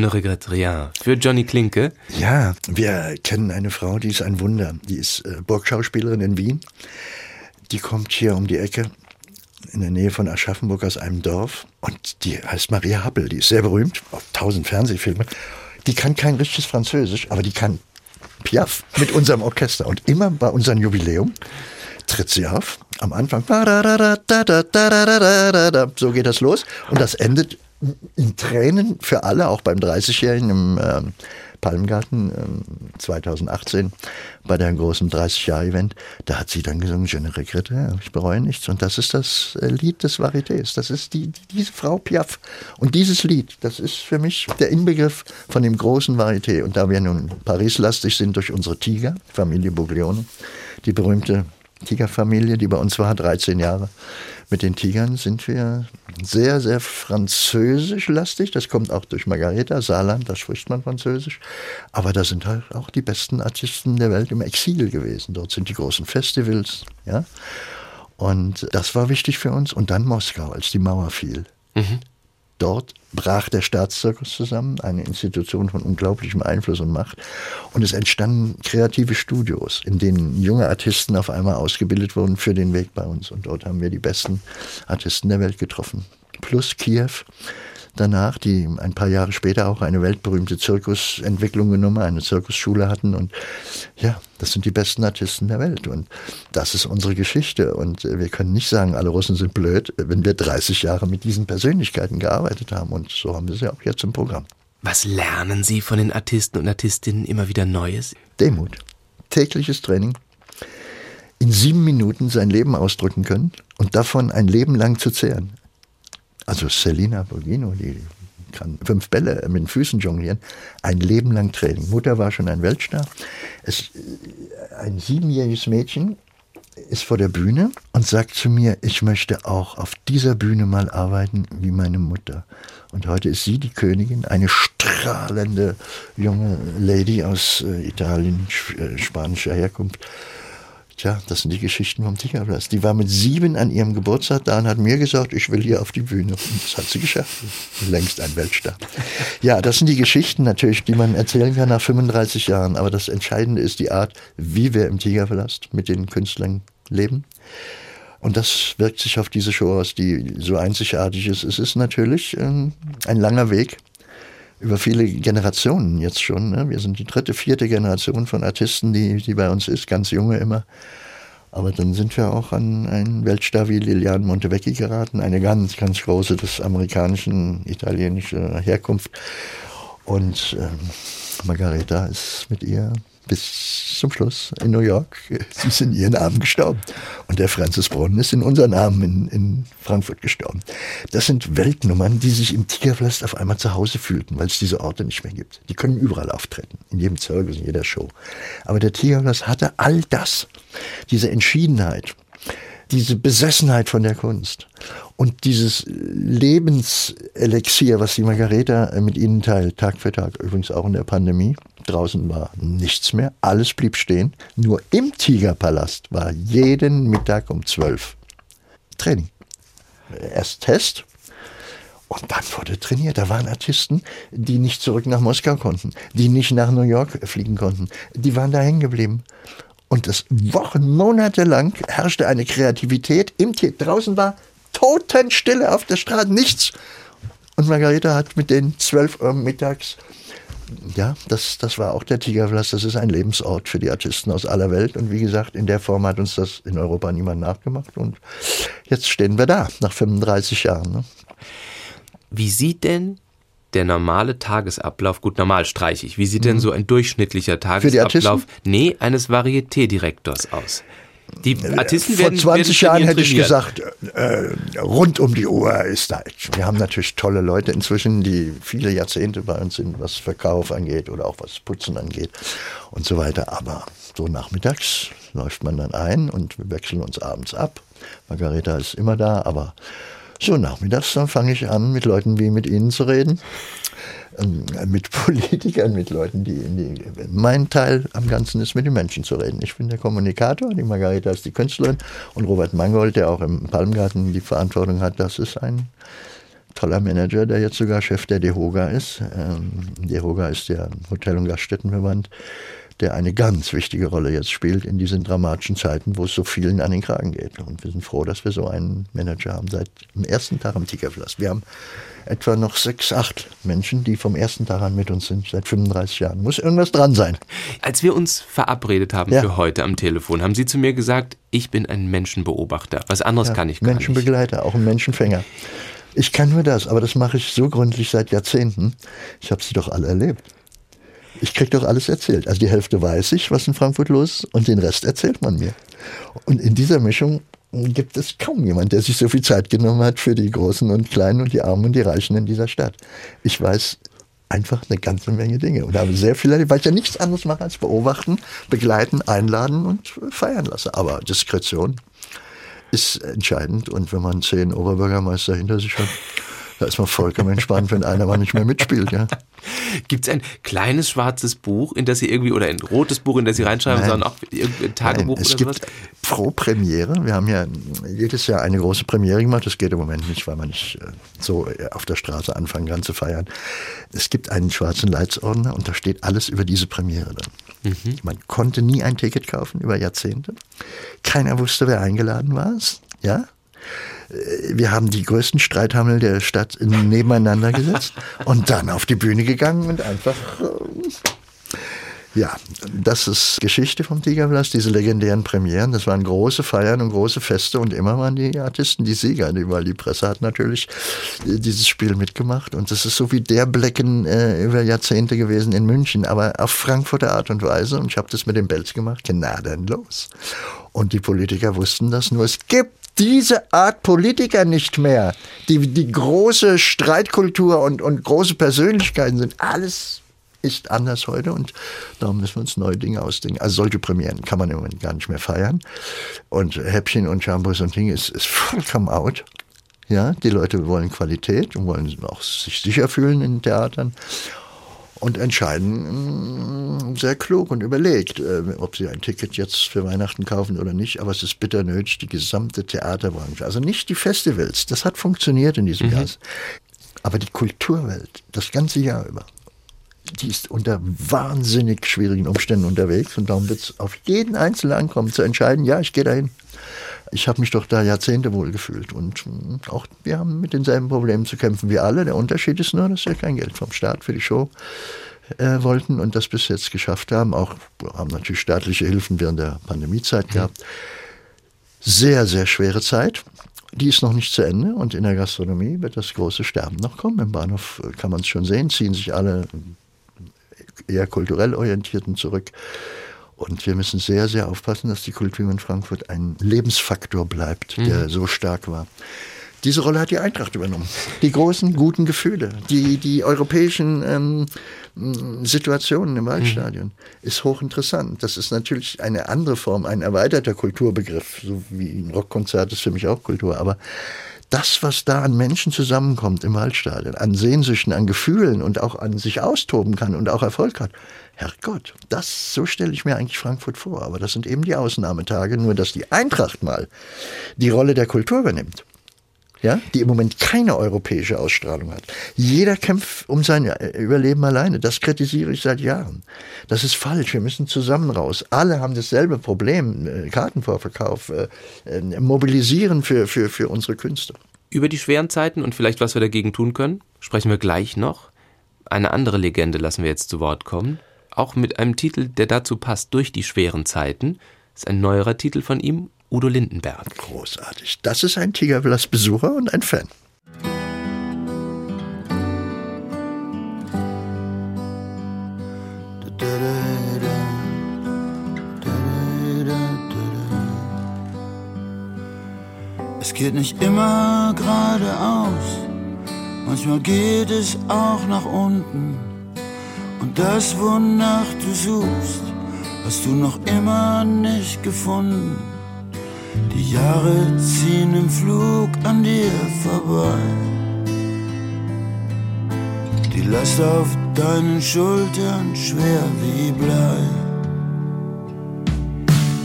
Ne regrette rien. Für Johnny Klinke. Ja, wir kennen eine Frau, die ist ein Wunder. Die ist äh, Burgschauspielerin in Wien. Die kommt hier um die Ecke in der Nähe von Aschaffenburg aus einem Dorf und die heißt Maria Happel. Die ist sehr berühmt, auf tausend Fernsehfilme. Die kann kein richtiges Französisch, aber die kann Piaf mit unserem Orchester. Und immer bei unserem Jubiläum tritt sie auf. Am Anfang so geht das los und das endet in Tränen für alle, auch beim 30-Jährigen im äh, Palmgarten ähm, 2018 bei der großen 30-Jahr-Event. Da hat sie dann gesungen, Je ne regrette, ich bereue nichts. Und das ist das äh, Lied des Varietés. Das ist die, diese Frau Piaf. Und dieses Lied, das ist für mich der Inbegriff von dem großen Varieté. Und da wir nun Paris-lastig sind durch unsere Tiger, Familie Buglione, die berühmte Tigerfamilie, die bei uns war, 13 Jahre. Mit den Tigern sind wir sehr, sehr französisch-lastig. Das kommt auch durch Margareta, Saarland, da spricht man Französisch. Aber da sind halt auch die besten Artisten der Welt im Exil gewesen. Dort sind die großen Festivals, ja. Und das war wichtig für uns. Und dann Moskau, als die Mauer fiel. Dort brach der Staatszirkus zusammen, eine Institution von unglaublichem Einfluss und Macht. Und es entstanden kreative Studios, in denen junge Artisten auf einmal ausgebildet wurden für den Weg bei uns. Und dort haben wir die besten Artisten der Welt getroffen. Plus Kiew danach, die ein paar Jahre später auch eine weltberühmte Zirkusentwicklung genommen, eine Zirkusschule hatten. Und ja, das sind die besten Artisten der Welt. Und das ist unsere Geschichte. Und wir können nicht sagen, alle Russen sind blöd, wenn wir 30 Jahre mit diesen Persönlichkeiten gearbeitet haben. Und so haben wir sie auch jetzt im Programm. Was lernen Sie von den Artisten und Artistinnen immer wieder Neues? Demut. Tägliches Training. In sieben Minuten sein Leben ausdrücken können und davon ein Leben lang zu zehren. Also Selina Borghino, die kann fünf Bälle mit den Füßen jonglieren, ein Leben lang Training. Mutter war schon ein Weltstar. Es, ein siebenjähriges Mädchen ist vor der Bühne und sagt zu mir, ich möchte auch auf dieser Bühne mal arbeiten wie meine Mutter. Und heute ist sie die Königin, eine strahlende junge Lady aus äh, Italien, äh, spanischer Herkunft. Tja, das sind die Geschichten vom Tigerplatz. Die war mit sieben an ihrem Geburtstag da und hat mir gesagt, ich will hier auf die Bühne. Und das hat sie geschafft. Längst ein Weltstar. Ja, das sind die Geschichten natürlich, die man erzählen kann nach 35 Jahren. Aber das Entscheidende ist die Art, wie wir im Tigerpalast mit den Künstlern leben. Und das wirkt sich auf diese Show aus, die so einzigartig ist. Es ist natürlich ähm, ein langer Weg über viele Generationen jetzt schon. Ne? Wir sind die dritte, vierte Generation von Artisten, die, die bei uns ist, ganz junge immer. Aber dann sind wir auch an einen Weltstar wie Liliane Montevecchi geraten, eine ganz, ganz große des amerikanischen, italienischer Herkunft. Und ähm, Margareta ist mit ihr bis zum Schluss in New York. Sie ist in ihren Armen gestorben. Und der Francis Brunnen ist in unseren Armen in, in Frankfurt gestorben. Das sind Weltnummern, die sich im Tigerpalast auf einmal zu Hause fühlten, weil es diese Orte nicht mehr gibt. Die können überall auftreten, in jedem Zirkus, in jeder Show. Aber der Tigerpalast hatte all das, diese Entschiedenheit, diese Besessenheit von der Kunst und dieses Lebenselixier, was die Margareta mit ihnen teilt, Tag für Tag, übrigens auch in der Pandemie. Draußen war nichts mehr, alles blieb stehen. Nur im Tigerpalast war jeden Mittag um zwölf Training. Erst Test Und dann wurde trainiert. Da waren Artisten, die nicht zurück nach Moskau konnten, die nicht nach New York fliegen konnten. Die waren da hängen geblieben. Und das Wochen, Monate lang herrschte eine Kreativität im Theater. Draußen war Totenstille auf der Straße, nichts. Und Margareta hat mit den 12 Uhr mittags, ja, das, das war auch der Tigerpalast, das ist ein Lebensort für die Artisten aus aller Welt. Und wie gesagt, in der Form hat uns das in Europa niemand nachgemacht. Und jetzt stehen wir da, nach 35 Jahren. Ne? Wie sieht denn der normale Tagesablauf, gut, normal streiche ich, wie sieht denn so ein durchschnittlicher Tagesablauf, nee, eines Varieté-Direktors aus? Die Artisten Vor werden, 20 werden Jahren hätte ich gesagt, äh, rund um die Uhr ist da. Wir haben natürlich tolle Leute inzwischen, die viele Jahrzehnte bei uns sind, was Verkauf angeht oder auch was Putzen angeht und so weiter. Aber so nachmittags läuft man dann ein und wir wechseln uns abends ab. Margareta ist immer da, aber so nachmittags dann fange ich an, mit Leuten wie mit Ihnen zu reden. Ähm, Mit Politikern, mit Leuten, die, die. Mein Teil am Ganzen ist, mit den Menschen zu reden. Ich bin der Kommunikator, die Margareta ist die Künstlerin und Robert Mangold, der auch im Palmgarten die Verantwortung hat, das ist ein toller Manager, der jetzt sogar Chef der DEHOGA ist. Ähm, DEHOGA ist der Hotel- und Gaststättenverband, der eine ganz wichtige Rolle jetzt spielt in diesen dramatischen Zeiten, wo es so vielen an den Kragen geht. Und wir sind froh, dass wir so einen Manager haben seit dem ersten Tag am Tigerpalast. Wir haben etwa noch sechs, acht Menschen, die vom ersten Tag an mit uns sind, seit 35 Jahren. Muss irgendwas dran sein. Als wir uns verabredet haben Ja. für heute am Telefon, haben Sie zu mir gesagt, ich bin ein Menschenbeobachter. Was anderes Ja, kann ich gar nicht. Menschenbegleiter, auch ein Menschenfänger. Ich kann nur das, aber das mache ich so gründlich seit Jahrzehnten. Ich habe sie doch alle erlebt. Ich krieg doch alles erzählt. Also die Hälfte weiß ich, was in Frankfurt los ist, und den Rest erzählt man mir. Und in dieser Mischung gibt es kaum jemand, der sich so viel Zeit genommen hat für die Großen und Kleinen und die Armen und die Reichen in dieser Stadt. Ich weiß einfach eine ganze Menge Dinge und habe sehr viel erlebt, weil ich ja nichts anderes mache als beobachten, begleiten, einladen und feiern lasse. Aber Diskretion ist entscheidend und wenn man zehn Oberbürgermeister hinter sich hat, da ist man vollkommen entspannt, wenn einer mal nicht mehr mitspielt. Ja. Gibt es ein kleines schwarzes Buch, in das Sie irgendwie, oder ein rotes Buch, in das Sie reinschreiben, Nein. sondern auch irgendein Tagebuch Nein, es oder sowas? gibt pro Premiere, wir haben ja jedes Jahr eine große Premiere gemacht, das geht im Moment nicht, weil man nicht äh, so äh, auf der Straße anfangen kann zu feiern. Es gibt einen schwarzen Leitsordner und da steht alles über diese Premiere drin. Mhm. Man konnte nie ein Ticket kaufen über Jahrzehnte. Keiner wusste, wer eingeladen war. Ja? Äh, Wir haben die größten Streithammel der Stadt nebeneinander gesetzt und dann auf die Bühne gegangen und einfach ja, das ist Geschichte vom Tigerpalast, diese legendären Premieren. Das waren große Feiern und große Feste und immer waren die Artisten die Sieger, weil die Presse hat natürlich äh, dieses Spiel mitgemacht. Und das ist so wie der Blecken äh, über Jahrzehnte gewesen in München, aber auf Frankfurter Art und Weise. Und ich habe das mit dem Belz gemacht, gnadenlos. Und die Politiker wussten das nur. Es gibt diese Art Politiker nicht mehr. Die, die große Streitkultur und, und große Persönlichkeiten sind alles ist anders heute und darum müssen wir uns neue Dinge ausdenken. Also solche Premieren kann man im Moment gar nicht mehr feiern. Und Häppchen und Shampoos und Dinge ist, ist vollkommen out. Ja, die Leute wollen Qualität und wollen auch sich sicher fühlen in Theatern und entscheiden mh, sehr klug und überlegt, äh, ob sie ein Ticket jetzt für Weihnachten kaufen oder nicht. Aber es ist bitter nötig, die gesamte Theaterbranche, also nicht die Festivals, das hat funktioniert in diesem Jahr. Aber die Kulturwelt, das ganze Jahr über, die ist unter wahnsinnig schwierigen Umständen unterwegs und darum wird es auf jeden Einzelnen ankommen, zu entscheiden, ja, ich gehe dahin. Ich habe mich doch da Jahrzehnte wohl gefühlt und mh, auch wir haben mit denselben Problemen zu kämpfen wie alle. Der Unterschied ist nur, dass wir kein Geld vom Staat für die Show äh, wollten und das bis jetzt geschafft haben. Auch haben natürlich staatliche Hilfen während der Pandemiezeit gehabt. Sehr, sehr schwere Zeit. Die ist noch nicht zu Ende und in der Gastronomie wird das große Sterben noch kommen. Im Bahnhof äh, kann man es schon sehen, ziehen sich alle eher kulturell orientierten zurück. Und wir müssen sehr, sehr aufpassen, dass die Kultur in Frankfurt ein Lebensfaktor bleibt, der so stark war. Diese Rolle hat die Eintracht übernommen. Die großen, guten Gefühle, die, die europäischen ähm, Situationen im Waldstadion ist hochinteressant. Das ist natürlich eine andere Form, ein erweiterter Kulturbegriff. So wie ein Rockkonzert ist für mich auch Kultur. Aber das, was da an Menschen zusammenkommt im Waldstadion, an Sehnsüchten, an Gefühlen und auch an sich austoben kann und auch Erfolg hat, Herrgott, das, so stelle ich mir eigentlich Frankfurt vor. Aber das sind eben die Ausnahmetage, nur dass die Eintracht mal die Rolle der Kultur übernimmt. Ja, die im Moment keine europäische Ausstrahlung hat. Jeder kämpft um sein Überleben alleine. Das kritisiere ich seit Jahren. Das ist falsch. Wir müssen zusammen raus. Alle haben dasselbe Problem. Äh, Kartenvorverkauf, äh, äh, mobilisieren für, für, für unsere Künste. Über die schweren Zeiten und vielleicht was wir dagegen tun können, sprechen wir gleich noch. Eine andere Legende lassen wir jetzt zu Wort kommen. Auch mit einem Titel, der dazu passt, durch die schweren Zeiten. Das ist ein neuerer Titel von ihm, Udo Lindenberg. Großartig. Das ist ein Tigerblast-Besucher und ein Fan. Es geht nicht immer geradeaus, manchmal geht es auch nach unten. Und das, wonach du suchst, hast du noch immer nicht gefunden. Die Jahre ziehen im Flug an dir vorbei. Die Last auf deinen Schultern schwer wie Blei.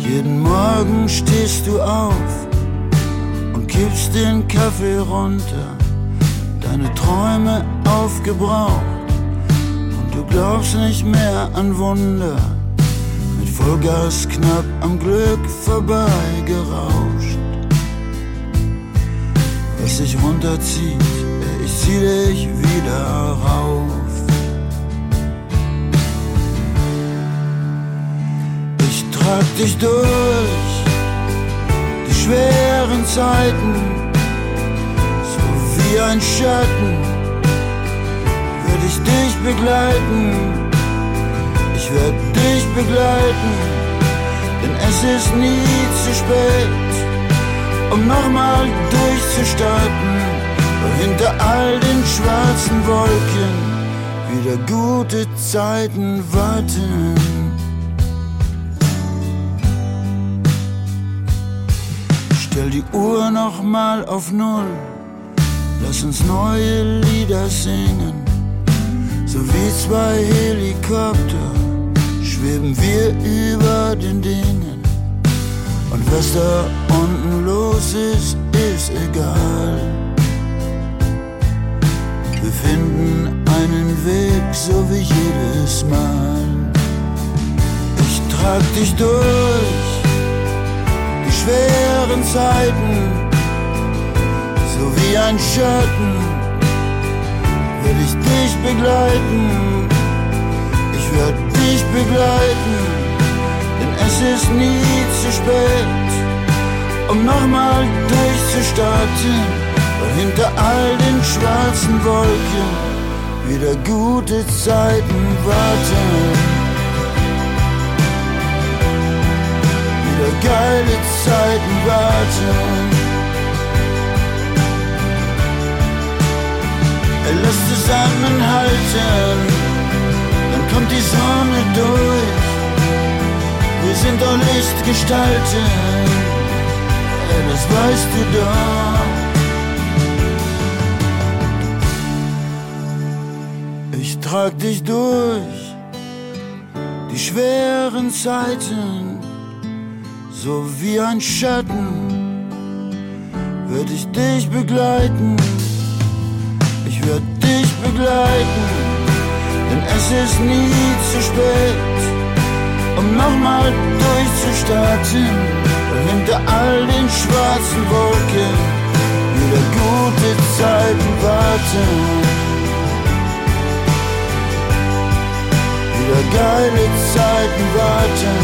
Jeden Morgen stehst du auf und kippst den Kaffee runter. Deine Träume aufgebraucht und du glaubst nicht mehr an Wunder. Vollgas knapp am Glück vorbeigerauscht. Was sich runterzieht, ich zieh dich wieder rauf. Ich trag dich durch die schweren Zeiten, so wie ein Schatten, würde ich dich begleiten ich werde dich begleiten, denn es ist nie zu spät, um nochmal durchzustarten, weil hinter all den schwarzen Wolken wieder gute Zeiten warten. Stell die Uhr nochmal auf Null, lass uns neue Lieder singen, so wie zwei Helikopter schweben wir über den Dingen. Und was da unten los ist, ist egal. Wir finden einen Weg, so wie jedes Mal. Ich trag dich durch die schweren Zeiten, so wie ein Schatten, will ich dich begleiten. Ich werde begleiten, denn es ist nie zu spät, um nochmal durchzustarten, weil hinter all den schwarzen Wolken wieder gute Zeiten warten. Wieder geile Zeiten warten. Lass zusammenhalten kommt die Sonne durch. Wir sind doch Lichtgestalten, das weißt du doch. Ich trag dich durch die schweren Zeiten, so wie ein Schatten, würde ich dich begleiten. Ich würde dich begleiten denn es ist nie zu spät, um nochmal durchzustarten. Hinter all den schwarzen Wolken wieder gute Zeiten warten. Wieder geile Zeiten warten.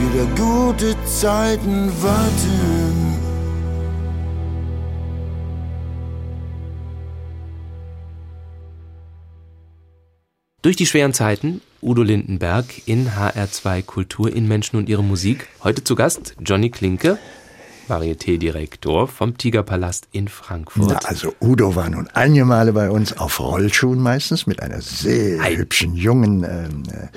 Wieder gute Zeiten warten. Durch die schweren Zeiten, Udo Lindenberg in HR2 Kultur in Menschen und ihre Musik. Heute zu Gast Johnny Klinke, Varieté-Direktor vom Tigerpalast in Frankfurt. Na, also Udo war nun einige Male bei uns auf Rollschuhen meistens mit einer sehr Ei. hübschen jungen, ähm, äh,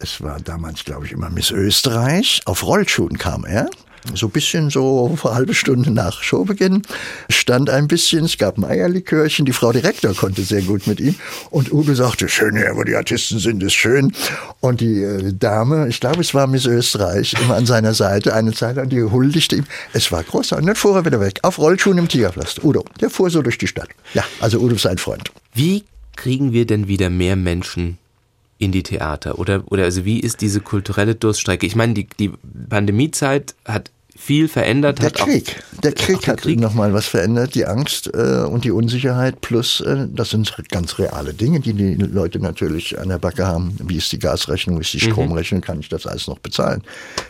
es war damals glaube ich immer Miss Österreich, auf Rollschuhen kam er. So ein bisschen so eine halbe Stunde nach Showbeginn, stand ein bisschen, es gab ein Eierlikörchen, die Frau Direktor konnte sehr gut mit ihm und Udo sagte, schön, ja, wo die Artisten sind, ist schön. Und die äh, Dame, ich glaube, es war Miss Österreich, immer an seiner Seite eine Zeit lang, die huldigte ihm. Es war groß und dann fuhr er wieder weg, auf Rollschuhen im Tigerpflaster. Udo, der fuhr so durch die Stadt. Ja, also Udo ist ein Freund. Wie kriegen wir denn wieder mehr Menschen in die Theater? Oder, oder also wie ist diese kulturelle Durststrecke? Ich meine, die, die Pandemiezeit hat viel verändert Der hat. Krieg. Der Krieg hat Krieg. nochmal was verändert. Die Angst äh, und die Unsicherheit plus, äh, das sind ganz reale Dinge, die die Leute natürlich an der Backe haben. Wie ist die Gasrechnung, wie ist die Stromrechnung, kann ich das alles noch bezahlen?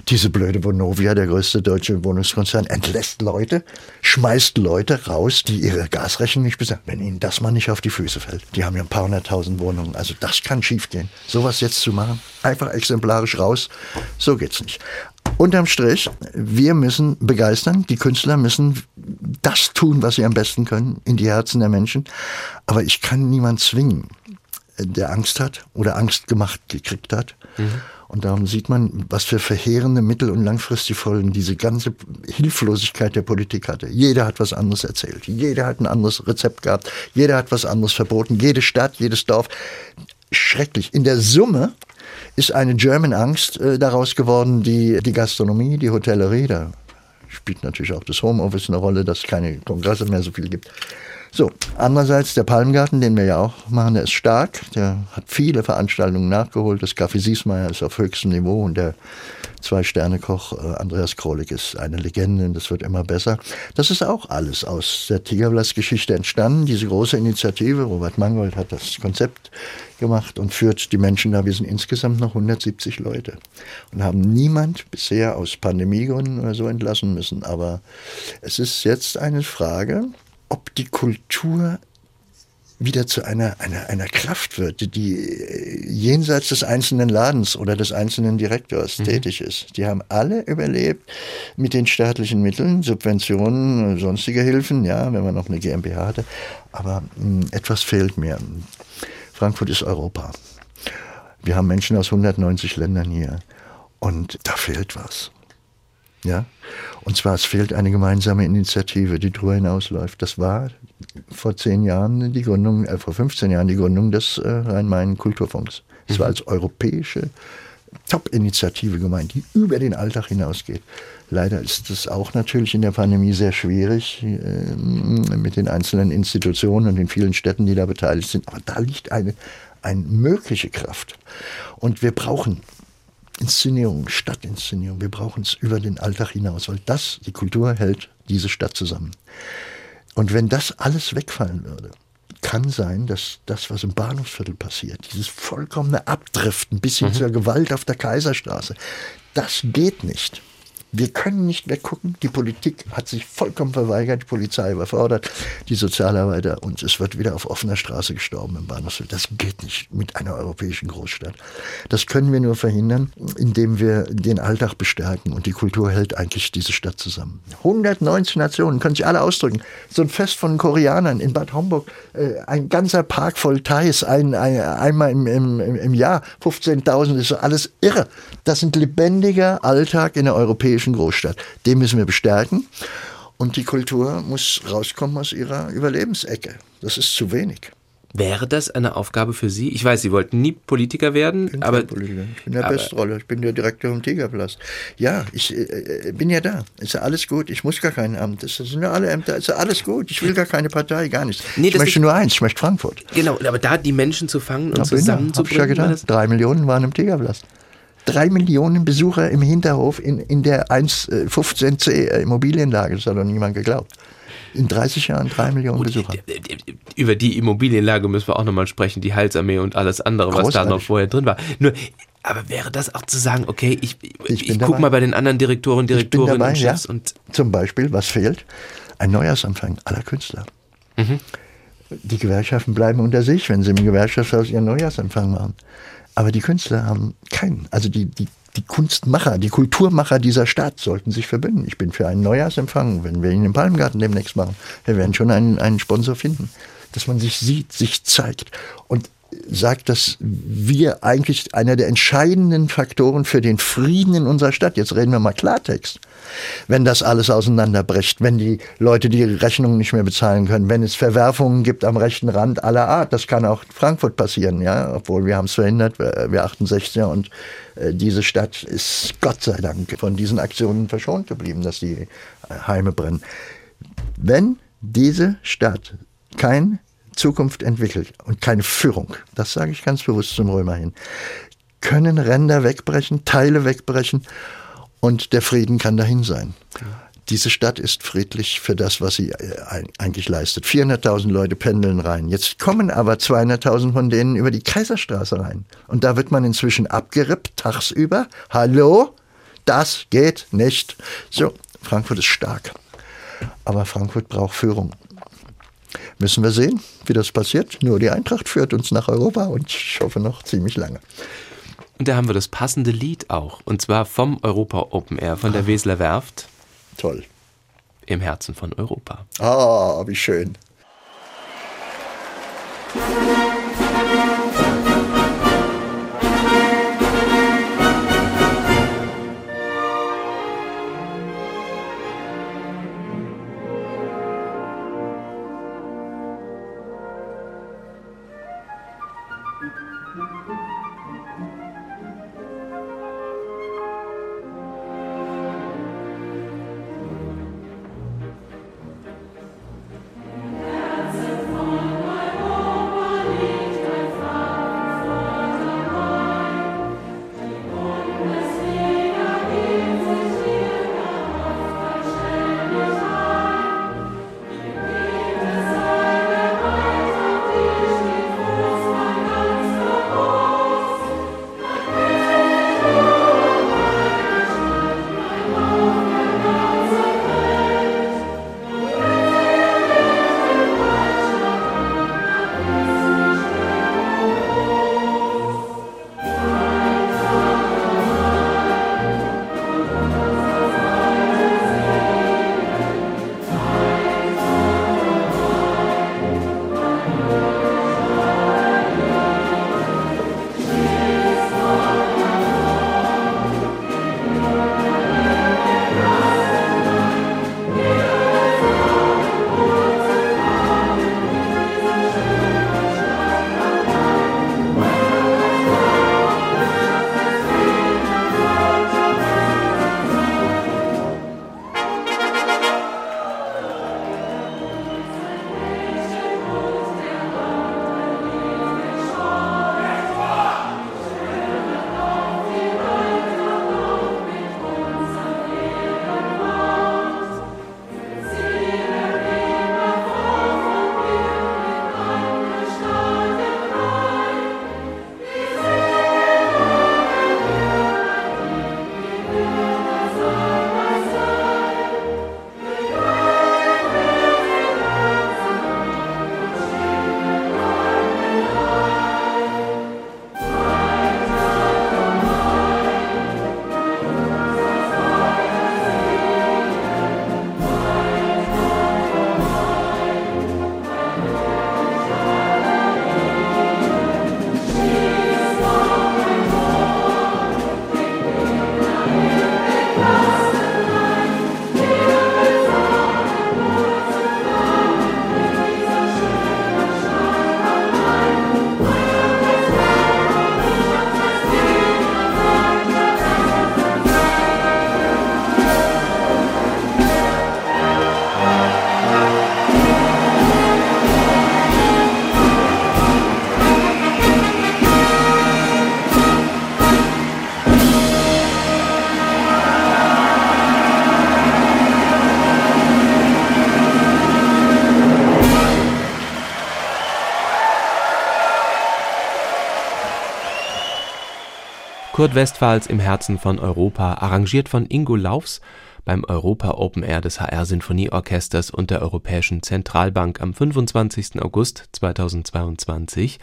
Diese blöde Vonovia, der größte deutsche Wohnungskonzern, entlässt Leute, schmeißt Leute raus, die ihre Gasrechnung nicht bezahlen. Wenn ihnen das mal nicht auf die Füße fällt. Die haben ja ein paar hunderttausend Wohnungen. Also das kann schiefgehen. Sowas jetzt zu machen, einfach exemplarisch raus, so geht's nicht. Unterm Strich, wir müssen begeistern, die Künstler müssen das tun, was sie am besten können, in die Herzen der Menschen. Aber ich kann niemand zwingen, der Angst hat oder Angst gemacht gekriegt hat. Und darum sieht man, was für verheerende mittel- und langfristige Folgen diese ganze Hilflosigkeit der Politik hatte. Jeder hat was anderes erzählt. Jeder hat ein anderes Rezept gehabt. Jeder hat was anderes verboten. Jede Stadt, jedes Dorf. Schrecklich. In der Summe ist eine German Angst äh, daraus geworden, die, die Gastronomie, die Hotellerie, da spielt natürlich auch das Homeoffice eine Rolle, dass es keine Kongresse mehr so viel gibt. So, andererseits der Palmgarten, den wir ja auch machen, der ist stark, der hat viele Veranstaltungen nachgeholt. Das Café Siesmeier ist auf höchstem Niveau und der Zwei-Sterne-Koch äh, Andreas Krolik ist eine Legende und das wird immer besser. Das ist auch alles aus der Tigerblatt-Geschichte entstanden, diese große Initiative. Robert Mangold hat das Konzept gemacht und führt die Menschen da. Wir sind insgesamt noch 170 Leute und haben niemand bisher aus Pandemiegründen oder so entlassen müssen. Aber es ist jetzt eine Frage, ob die Kultur wieder zu einer, einer, einer Kraft wird, die äh, jenseits des einzelnen Ladens oder des einzelnen Direktors tätig ist. Die haben alle überlebt mit den staatlichen Mitteln, Subventionen, sonstige Hilfen, ja, wenn man noch eine GmbH hatte. Aber mh, etwas fehlt mir. Frankfurt ist Europa. Wir haben Menschen aus 190 Ländern hier. Und da fehlt was. Ja? Und zwar, es fehlt eine gemeinsame Initiative, die darüber hinausläuft. Das war vor zehn Jahren die Gründung, äh, vor 15 Jahren die Gründung des äh, Rhein-Main-Kulturfonds. Es war als europäische Top-Initiative gemeint, die über den Alltag hinausgeht. Leider ist es auch natürlich in der Pandemie sehr schwierig äh, mit den einzelnen Institutionen und den vielen Städten, die da beteiligt sind. Aber da liegt eine, eine mögliche Kraft. Und wir brauchen Inszenierung, Stadtinszenierung. Wir brauchen es über den Alltag hinaus, weil das, die Kultur hält diese Stadt zusammen. Und wenn das alles wegfallen würde, kann sein, dass das, was im Bahnhofsviertel passiert, dieses vollkommene Abdriften bis hin zur Gewalt auf der Kaiserstraße, das geht nicht. Wir können nicht weggucken. Die Politik hat sich vollkommen verweigert, die Polizei überfordert, die Sozialarbeiter und es wird wieder auf offener Straße gestorben im Bahnhofsviertel. Das geht nicht mit einer europäischen Großstadt. Das können wir nur verhindern, indem wir den Alltag bestärken und die Kultur hält eigentlich diese Stadt zusammen. 190 Nationen, können sich alle ausdrücken. So ein Fest von Koreanern in Bad Homburg, äh, ein ganzer Park voll Thais, ein, ein, einmal im, im, im Jahr, 15.000, ist alles irre. Das sind lebendiger Alltag in der europäischen Großstadt. Den müssen wir bestärken. Und die Kultur muss rauskommen aus ihrer Überlebensecke. Das ist zu wenig. Wäre das eine Aufgabe für Sie? Ich weiß, Sie wollten nie Politiker werden, Ich bin aber Politiker. Ich bin der Bestrolle. Ich bin der Direktor im Tigerpalast. Ja, ich äh, bin ja da. Ist ja alles gut. Ich muss gar kein Amt. Das sind ja alle Ämter. Ist ja alles gut. Ich will gar keine Partei, gar nichts. Nee, ich möchte nur eins. Ich möchte Frankfurt. genau, aber da die Menschen zu fangen und Ja, bin ja. Hab ich ja zusammenzubringen, getan. Drei Millionen waren im Tigerpalast. Drei Millionen Besucher im Hinterhof in, in der 1,15c Immobilienlage. Das hat doch niemand geglaubt. In 30 Jahren drei Millionen Besucher. über die Immobilienlage müssen wir auch nochmal sprechen, die Heilsarmee und alles andere, was da Großartig. noch vorher drin war. Nur, aber wäre das auch zu sagen, okay, ich, ich, bin guck dabei. mal bei den anderen Direktoren, Ich Direktorinnen dabei, und ja. Chefs und Zum Beispiel, was fehlt? Ein Neujahrsanfang aller Künstler. Die Gewerkschaften bleiben unter sich, wenn sie im Gewerkschaftshaus ihren Neujahrsempfang machen. Aber die Künstler haben keinen. Also die, die, die Kunstmacher, die Kulturmacher dieser Stadt sollten sich verbünden. Ich bin für einen Neujahrsempfang, wenn wir ihn im Palmgarten demnächst machen. Wir werden schon einen, einen Sponsor finden, dass man sich sieht, sich zeigt. Und sagt, dass wir eigentlich einer der entscheidenden Faktoren für den Frieden in unserer Stadt, jetzt reden wir mal Klartext, wenn das alles auseinanderbricht, wenn die Leute die Rechnungen nicht mehr bezahlen können, wenn es Verwerfungen gibt am rechten Rand aller Art, das kann auch Frankfurt passieren, ja, obwohl wir haben es verhindert, wir 68er und äh, diese Stadt ist Gott sei Dank von diesen Aktionen verschont geblieben, dass die Heime brennen. Wenn diese Stadt kein Zukunft entwickelt und keine Führung, das sage ich ganz bewusst zum Römer hin, können Ränder wegbrechen, Teile wegbrechen und der Frieden kann dahin sein. Diese Stadt ist friedlich für das, was sie äh, eigentlich leistet. 400.000 Leute pendeln rein. Jetzt kommen aber 200.000 von denen über die Kaiserstraße rein. Und da wird man inzwischen abgerippt, tagsüber. Hallo? Das geht nicht. So, Frankfurt ist stark. Aber Frankfurt braucht Führung. Müssen wir sehen, wie das passiert. Nur die Eintracht führt uns nach Europa und ich hoffe noch ziemlich lange. Und da haben wir das passende Lied auch. Und zwar vom Europa Open Air, von der Wesler Werft. Toll. Im Herzen von Europa. Ah, wie schön. Kurt Westphals im Herzen von Europa, arrangiert von Ingo Laufs beim Europa Open Air des HR Sinfonieorchesters und der Europäischen Zentralbank am 25. August 2022.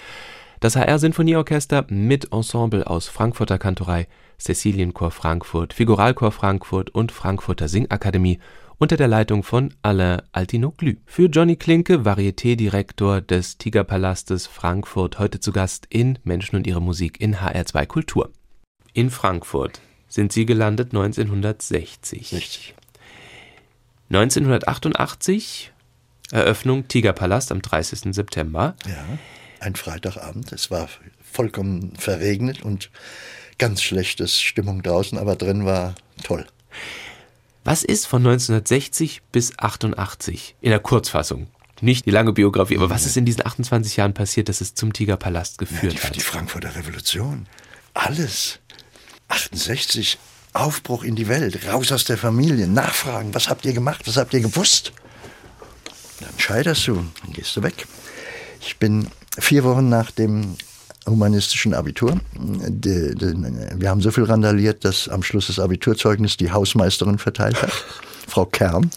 Das HR Sinfonieorchester mit Ensemble aus Frankfurter Kantorei, Cäcilienchor Frankfurt, Figuralchor Frankfurt und Frankfurter Singakademie unter der Leitung von Alain Altinoglu. Für Johnny Klinke, Varieté-Direktor des Tigerpalastes Frankfurt, heute zu Gast in Menschen und ihre Musik in HR2 Kultur. In Frankfurt sind Sie gelandet 1960. Richtig. 1988 Eröffnung Tigerpalast am 30. September. Ja, ein Freitagabend. Es war vollkommen verregnet und ganz schlechte Stimmung draußen, aber drin war toll. Was ist von 1960 bis 88 in der Kurzfassung? Nicht die lange Biografie, aber was ist in diesen 28 Jahren passiert, dass es zum Tigerpalast geführt ja, die, hat? Die Frankfurter Revolution. Alles. 68, Aufbruch in die Welt, raus aus der Familie, nachfragen, was habt ihr gemacht, was habt ihr gewusst? Dann scheiterst du, dann gehst du weg. Ich bin vier Wochen nach dem humanistischen Abitur. Wir haben so viel randaliert, dass am Schluss des Abiturzeugnisses die Hausmeisterin verteilt hat. Frau Kern,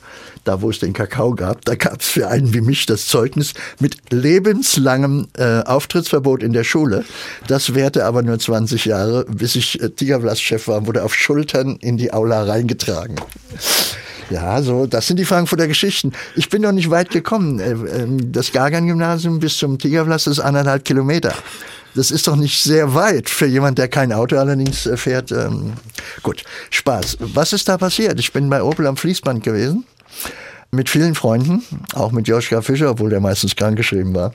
da wo es den Kakao gab, da gab es für einen wie mich das Zeugnis mit lebenslangem äh, Auftrittsverbot in der Schule. Das währte aber nur 20 Jahre, bis ich äh, Tigerblatt-Chef war, wurde auf Schultern in die Aula reingetragen. Ja, so, das sind die Frankfurter Geschichten. Ich bin noch nicht weit gekommen. Äh, ähm, das Gargan-Gymnasium bis zum Tigerplatz ist anderthalb Kilometer. Das ist doch nicht sehr weit für jemand, der kein Auto allerdings äh, fährt. Ähm, gut, Spaß. Was ist da passiert? Ich bin bei Opel am Fließband gewesen mit vielen Freunden, auch mit Joschka Fischer, obwohl der meistens krankgeschrieben war.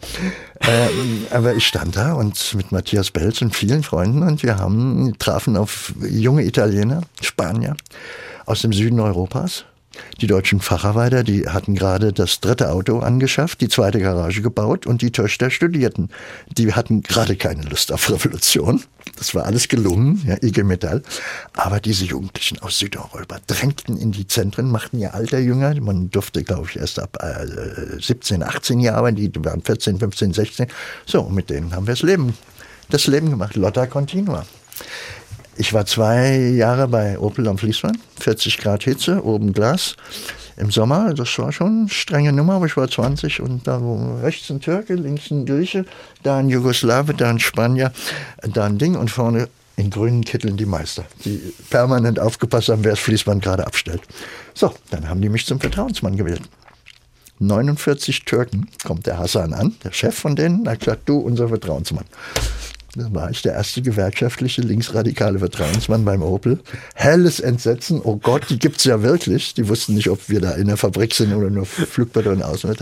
Ähm, aber ich stand da und mit Matthias Belz und vielen Freunden und wir haben trafen auf junge Italiener, Spanier aus dem Süden Europas die deutschen Facharbeiter, die hatten gerade das dritte Auto angeschafft, die zweite Garage gebaut und die Töchter studierten. Die hatten gerade keine Lust auf Revolution. Das war alles gelungen, ja, IG Metall. Aber diese Jugendlichen aus Südeuropa drängten in die Zentren, machten ihr Alter jünger. Man durfte, glaube ich, erst ab äh, 17, 18 Jahre, die waren 14, 15, 16. So, mit denen haben wir das Leben, das Leben gemacht. Lotta Continua. Ich war zwei Jahre bei Opel am Fließband, 40 Grad Hitze, oben Glas. Im Sommer, das war schon eine strenge Nummer, aber ich war 20 und da rechts ein Türke, links ein Grieche, da ein Jugoslawe, da ein Spanier, da ein Ding und vorne in grünen Kitteln die Meister, die permanent aufgepasst haben, wer das Fließband gerade abstellt. So, dann haben die mich zum Vertrauensmann gewählt. 49 Türken kommt der Hassan an, der Chef von denen, hat gesagt, du, unser Vertrauensmann. Da war ich der erste gewerkschaftliche linksradikale Vertrauensmann beim Opel. Helles Entsetzen, oh Gott, die gibt's ja wirklich. Die wussten nicht, ob wir da in der Fabrik sind oder nur Flugballon außen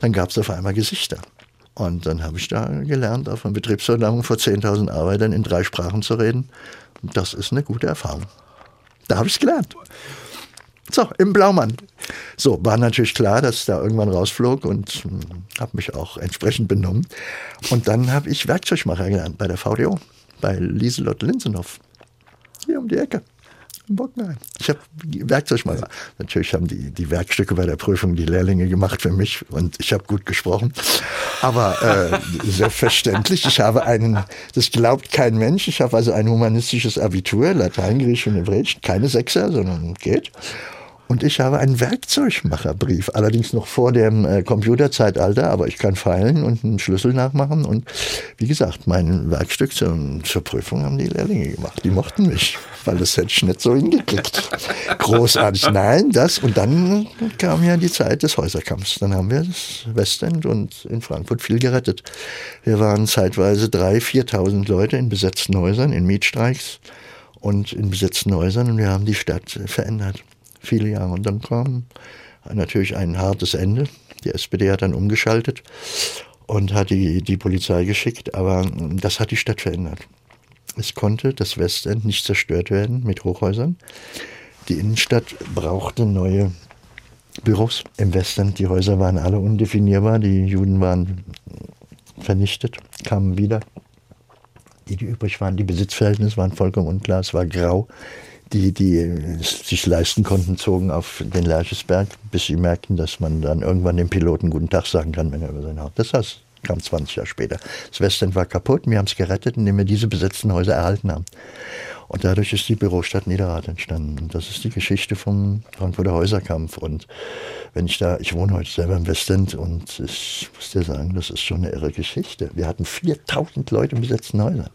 Dann gab's auf einmal Gesichter. Und dann habe ich da gelernt, auf einer Betriebsversammlung vor 10.000 Arbeitern in drei Sprachen zu reden. Das ist eine gute Erfahrung. Da habe ich gelernt. So, im Blaumann. So, war natürlich klar, dass da irgendwann rausflog und hm, habe mich auch entsprechend benommen. Und dann habe ich Werkzeugmacher gelernt bei der VDO, bei Lieselott Linsenhoff. Hier um die Ecke. in Bockenheim. Ich habe Werkzeugmacher. Natürlich haben die, die Werkstücke bei der Prüfung die Lehrlinge gemacht für mich und ich habe gut gesprochen. Aber äh, selbstverständlich, ich habe einen, das glaubt kein Mensch, ich habe also ein humanistisches Abitur, Latein, Griechisch und Hebräisch, keine Sechser, sondern geht. Und ich habe einen Werkzeugmacherbrief, allerdings noch vor dem äh, Computerzeitalter, aber ich kann feilen und einen Schlüssel nachmachen. Und wie gesagt, mein Werkstück zur, zur Prüfung haben die Lehrlinge gemacht. Die mochten mich, weil das hätte ich nicht so hingekriegt. Großartig. Nein, das. Und dann kam ja die Zeit des Häuserkampfs. Dann haben wir das Westend und in Frankfurt viel gerettet. Wir waren zeitweise 3.000, 4.000 Leute in besetzten Häusern, in Mietstreiks und in besetzten Häusern und wir haben die Stadt verändert viele Jahre. Und dann kam natürlich ein hartes Ende. Die SPD hat dann umgeschaltet und hat die, die Polizei geschickt, aber das hat die Stadt verändert. Es konnte das Westend nicht zerstört werden mit Hochhäusern. Die Innenstadt brauchte neue Büros im Westend. Die Häuser waren alle undefinierbar, die Juden waren vernichtet, kamen wieder. Die, die übrig waren, die Besitzverhältnisse waren vollkommen unklar, es war grau die, die sich leisten konnten, zogen auf den Lerchesberg, bis sie merkten, dass man dann irgendwann dem Piloten guten Tag sagen kann, wenn er über sein Haus. Das heißt, kam 20 Jahre später. Das Westend war kaputt, wir haben es gerettet, indem wir diese besetzten Häuser erhalten haben. Und dadurch ist die Bürostadt Niederrad entstanden. Das ist die Geschichte vom Frankfurter Häuserkampf. Und wenn ich da, ich wohne heute selber im Westend und ich muss dir sagen, das ist schon eine irre Geschichte. Wir hatten 4000 Leute in besetzten Häusern.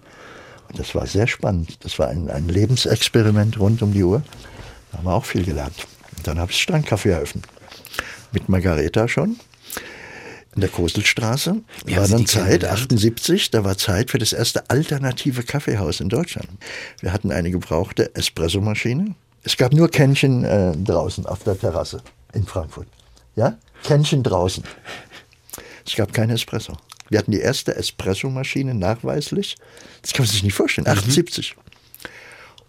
Das war sehr spannend. Das war ein, ein Lebensexperiment rund um die Uhr. Da haben wir auch viel gelernt. Dann habe ich Strandcafé eröffnet. Mit Margareta schon. In der Koselstraße. Wie war dann Zeit, kennengelernt? 78, da war Zeit für das erste alternative Kaffeehaus in Deutschland. Wir hatten eine gebrauchte Espressomaschine. Es gab nur Kännchen äh, draußen auf der Terrasse in Frankfurt. Ja? Kännchen draußen. Es gab kein Espresso. Wir hatten die erste Espressomaschine nachweislich. Das kann man sich nicht vorstellen. 78.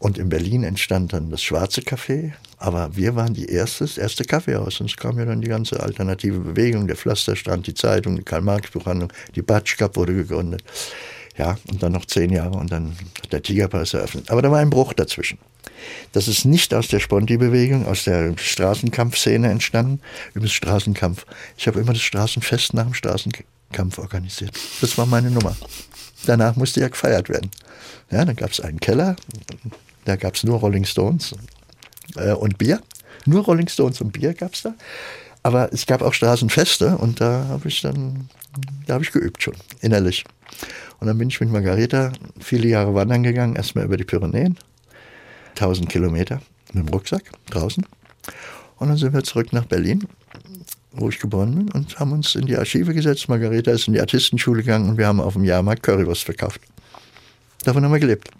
Und in Berlin entstand dann das Schwarze Café. Aber wir waren die erste, das erste Kaffeehaus. Und es kam ja dann die ganze alternative Bewegung, der Pflasterstrand, die Zeitung, die Karl-Marx-Buchhandlung, die Batschkap wurde gegründet. Ja, und dann noch zehn Jahre und dann hat der Tigerpass eröffnet. Aber da war ein Bruch dazwischen. Das ist nicht aus der Sponti-Bewegung, aus der Straßenkampfszene entstanden. Übrigens Straßenkampf. Ich habe immer das Straßenfest nach dem Straßenkampf organisiert. Das war meine Nummer. Danach musste ja gefeiert werden. Ja, dann gab es einen Keller, da gab es nur Rolling Stones äh, und Bier. Nur Rolling Stones und Bier gab es da. Aber es gab auch Straßenfeste und da habe ich dann, da habe ich geübt schon, innerlich. Und dann bin ich mit Margareta viele Jahre wandern gegangen, erstmal über die Pyrenäen, 1000 Kilometer mit dem Rucksack draußen. Und dann sind wir zurück nach Berlin, wo ich geboren bin, und haben uns in die Archive gesetzt. Margareta ist in die Artistenschule gegangen und wir haben auf dem Jahrmarkt Currywurst verkauft. Davon haben wir gelebt.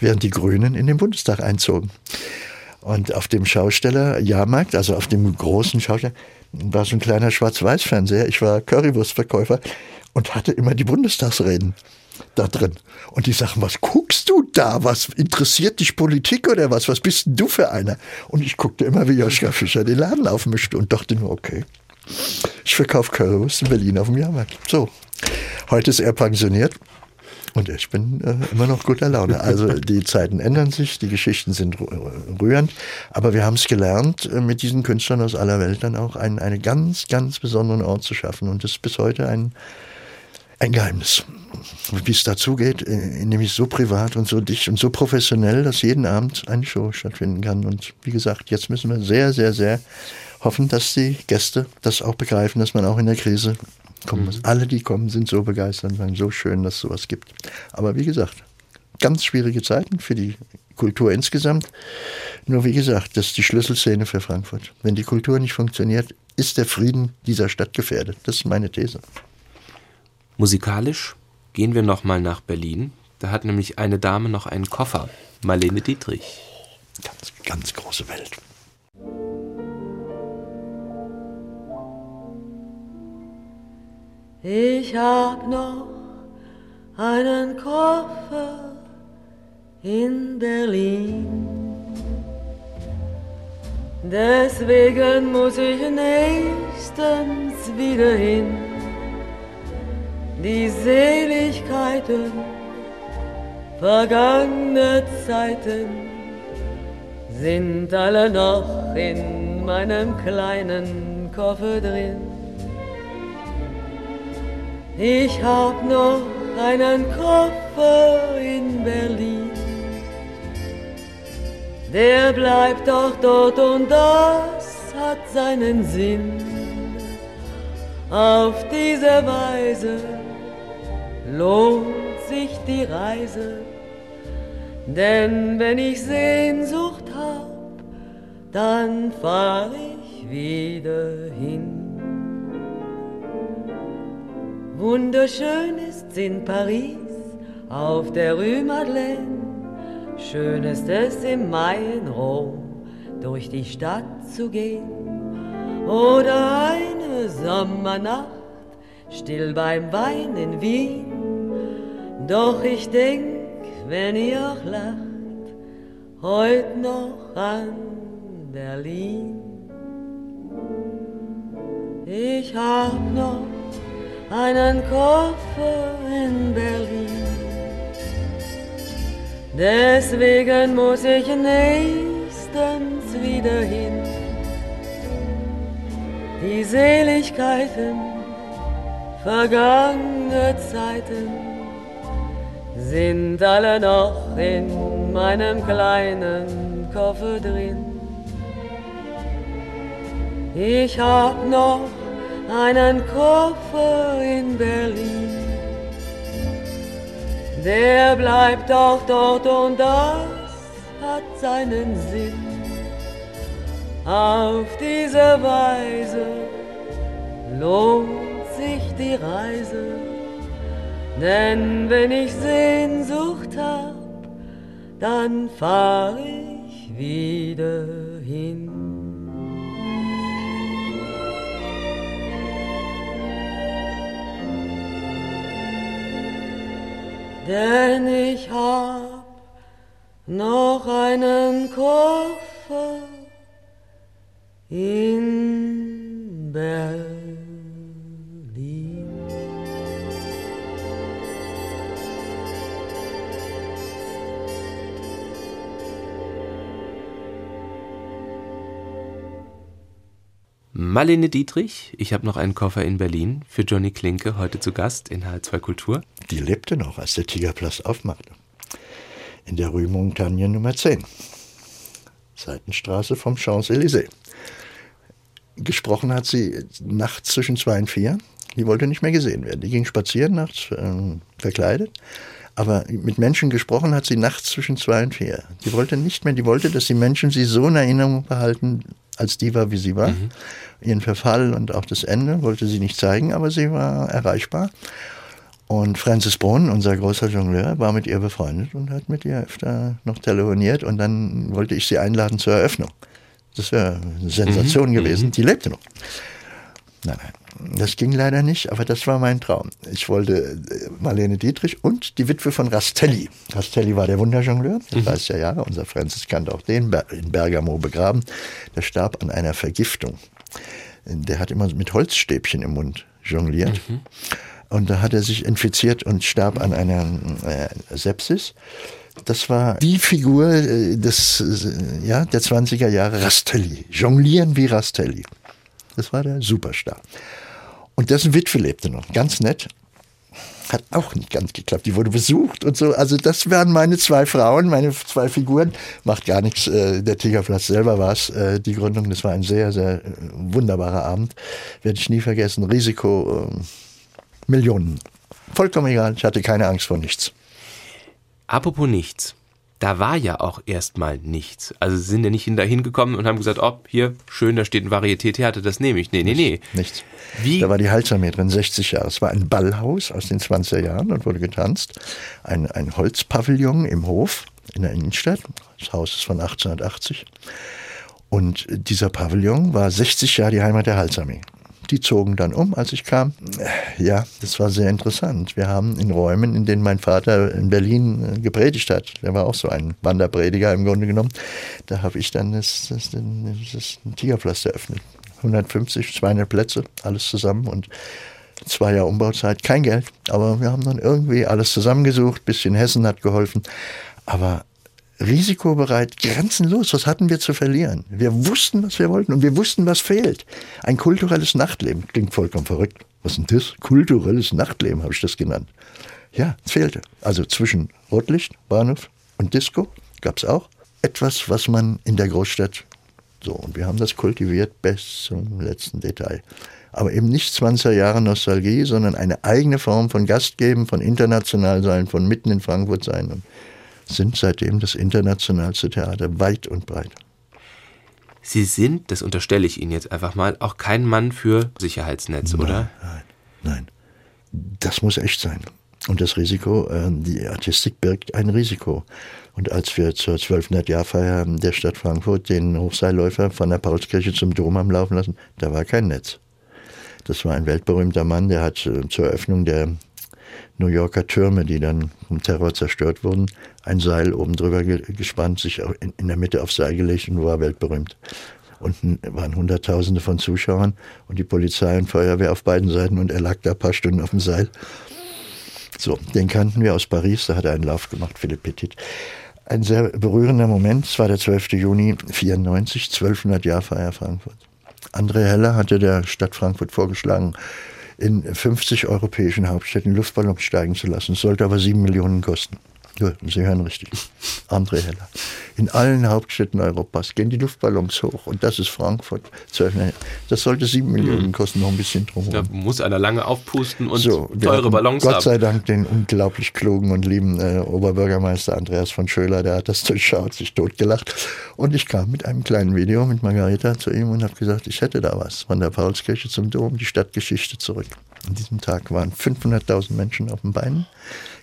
Während die Grünen in den Bundestag einzogen. Und auf dem Schausteller Jahrmarkt, also auf dem großen Schausteller, war so ein kleiner Schwarz-Weiß-Fernseher. Ich war Currywurstverkäufer und hatte immer die Bundestagsreden da drin. Und die sagen, was guckst du da? Was interessiert dich Politik oder was? Was bist denn du für einer? Und ich guckte immer, wie Joschka Fischer den Laden aufmischte und dachte nur, okay, ich verkaufe Currywurst in Berlin auf dem Jahrmarkt. So. Heute ist er pensioniert. Und ich bin äh, immer noch guter Laune. Also die Zeiten ändern sich, die Geschichten sind rü- rührend, aber wir haben es gelernt, äh, mit diesen Künstlern aus aller Welt dann auch einen, einen ganz, ganz besonderen Ort zu schaffen. Und das ist bis heute ein, ein Geheimnis. Wie es dazu geht, äh, nämlich so privat und so dicht und so professionell, dass jeden Abend eine Show stattfinden kann. Und wie gesagt, jetzt müssen wir sehr, sehr, sehr hoffen, dass die Gäste das auch begreifen, dass man auch in der Krise kommen muss. Alle, die kommen, sind so begeistert und sagen, so schön, dass es sowas gibt. Aber wie gesagt, ganz schwierige Zeiten für die Kultur insgesamt. Nur wie gesagt, das ist die Schlüsselszene für Frankfurt. Wenn die Kultur nicht funktioniert, ist der Frieden dieser Stadt gefährdet. Das ist meine These. Musikalisch gehen wir nochmal nach Berlin. Da hat nämlich eine Dame noch einen Koffer. Marlene Dietrich. Ganz, ganz große Welt. Ich hab noch einen Koffer in Berlin. Deswegen muss ich nächstens wieder hin. Die Seligkeiten vergangene Zeiten sind alle noch in meinem kleinen Koffer drin. Ich hab noch einen Koffer in Berlin. Der bleibt doch dort und das hat seinen Sinn. Auf diese Weise lohnt sich die Reise. Denn wenn ich Sehnsucht hab, dann fahr ich wieder hin. Wunderschön ist's in Paris auf der Rue Madeleine. Schön ist es im Mai in Rom durch die Stadt zu gehen. Oder eine Sommernacht still beim Wein in Wien. Doch ich denk, wenn ihr auch lacht, heut noch an Berlin. Ich hab noch einen Koffer in Berlin. Deswegen muss ich nächstens wieder hin. Die Seligkeiten vergangene Zeiten sind alle noch in meinem kleinen Koffer drin. Ich hab noch einen Koffer in Berlin. Der bleibt auch dort und das hat seinen Sinn. Auf diese Weise lohnt sich die Reise, denn wenn ich Sehnsucht hab, dann fahr ich wieder hin. Denn ich hab noch einen Koffer in Berlin. Marlene Dietrich, ich habe noch einen Koffer in Berlin für Johnny Klinke, heute zu Gast in H2 Kultur. Die lebte noch, als der Tigerplatz aufmachte. In der Rue Montagne Nummer 10. Seitenstraße vom Champs-Élysées. Gesprochen hat sie nachts zwischen zwei und vier. Die wollte nicht mehr gesehen werden. Die ging spazieren nachts, äh, verkleidet. Aber mit Menschen gesprochen hat sie nachts zwischen zwei und vier. Die wollte nicht mehr, die wollte, dass die Menschen sie so in Erinnerung behalten, als die war, wie sie war. Mhm. Ihren Verfall und auch das Ende wollte sie nicht zeigen, aber sie war erreichbar. Und Francis Brunn, unser großer Jongleur, war mit ihr befreundet und hat mit ihr öfter noch telefoniert und dann wollte ich sie einladen zur Eröffnung. Das wäre eine Sensation mhm. gewesen. Mhm. Die lebte noch. Nein, nein, das ging leider nicht, aber das war mein Traum. Ich wollte äh, Marlene Dietrich und die Witwe von Rastelli. Rastelli war der Wunderjongleur, das mhm. weiß ja Jahre. Unser Francis kannte auch den, in Bergamo begraben. Der starb an einer Vergiftung. Der hat immer mit Holzstäbchen im Mund jongliert. Mhm. Und da hat er sich infiziert und starb an einer äh, Sepsis. Das war die Figur äh, des, äh, ja, der 20er Jahre, Rastelli. Jonglieren wie Rastelli. Das war der Superstar. Und dessen Witwe lebte noch. Ganz nett. Hat auch nicht ganz geklappt. Die wurde besucht und so. Also das waren meine zwei Frauen, meine zwei Figuren. Macht gar nichts. Äh, der Tigerplatz selber war es, äh, die Gründung. Das war ein sehr, sehr äh, wunderbarer Abend. Werde ich nie vergessen. Risiko Millionen. Vollkommen egal. Ich hatte keine Angst vor nichts. Apropos nichts da war ja auch erstmal nichts. Also sie sind ja nicht dahin gekommen und haben gesagt, oh, hier, schön, da steht ein Varieté-Theater, das nehme ich. Nee, nee, nee. Nichts. Wie? Da war die Halsarmee drin, 60 Jahre. Es war ein Ballhaus aus den 20er Jahren und wurde getanzt. Ein, ein Holzpavillon im Hof in der Innenstadt. Das Haus ist von 1880. Und dieser Pavillon war 60 Jahre die Heimat der Halsarmee. Die zogen dann um, als ich kam. Ja, das war sehr interessant. Wir haben in Räumen, in denen mein Vater in Berlin äh, gepredigt hat, der war auch so ein Wanderprediger im Grunde genommen, da habe ich dann das, das, das, das Tigerpflaster eröffnet. 150, 200 Plätze, alles zusammen und zwei Jahre Umbauzeit, kein Geld, aber wir haben dann irgendwie alles zusammengesucht, bisschen Hessen hat geholfen, aber risikobereit, grenzenlos. Was hatten wir zu verlieren? Wir wussten, was wir wollten und wir wussten, was fehlt. Ein kulturelles Nachtleben. Klingt vollkommen verrückt. Was ist denn das? Kulturelles Nachtleben habe ich das genannt. Ja, es fehlte. Also zwischen Rotlicht, Bahnhof und Disco gab es auch etwas, was man in der Großstadt so, und wir haben das kultiviert bis zum letzten Detail. Aber eben nicht 20er Jahre Nostalgie, sondern eine eigene Form von Gastgeben, von international sein, von mitten in Frankfurt sein. Und sind seitdem das internationalste Theater weit und breit. Sie sind, das unterstelle ich Ihnen jetzt einfach mal, auch kein Mann für Sicherheitsnetz, nein, oder? Nein, nein. Das muss echt sein. Und das Risiko, äh, die Artistik birgt ein Risiko. Und als wir zur 1200-Jahrfeier der Stadt Frankfurt den Hochseilläufer von der Paulskirche zum Dom haben laufen lassen, da war kein Netz. Das war ein weltberühmter Mann, der hat äh, zur Eröffnung der New Yorker Türme, die dann vom Terror zerstört wurden, ein Seil oben drüber gespannt, sich in, der Mitte aufs Seil gelegt und war weltberühmt. Unten waren Hunderttausende von Zuschauern und die Polizei und Feuerwehr auf beiden Seiten und er lag da ein paar Stunden auf dem Seil. So, den kannten wir aus Paris, da hat er einen Lauf gemacht, Philipp Petit. Ein sehr berührender Moment, es war der 12. Juni 94, 1200 Jahr Feier Frankfurt. André Heller hatte der Stadt Frankfurt vorgeschlagen, in 50 europäischen Hauptstädten Luftballons steigen zu lassen. Es sollte aber sieben Millionen kosten. Sie hören richtig. André Heller. In allen Hauptstädten Europas gehen die Luftballons hoch und das ist Frankfurt. Das sollte sieben Millionen hm. kosten, noch ein bisschen drumherum. Da muss einer lange aufpusten und so, teure Ballons Gott haben. sei Dank den unglaublich klugen und lieben äh, Oberbürgermeister Andreas von Schöler, der hat das durchschaut, sich totgelacht. Und ich kam mit einem kleinen Video mit Margareta zu ihm und habe gesagt, ich hätte da was. Von der Paulskirche zum Dom, die Stadtgeschichte zurück. An diesem Tag waren 500.000 Menschen auf den Beinen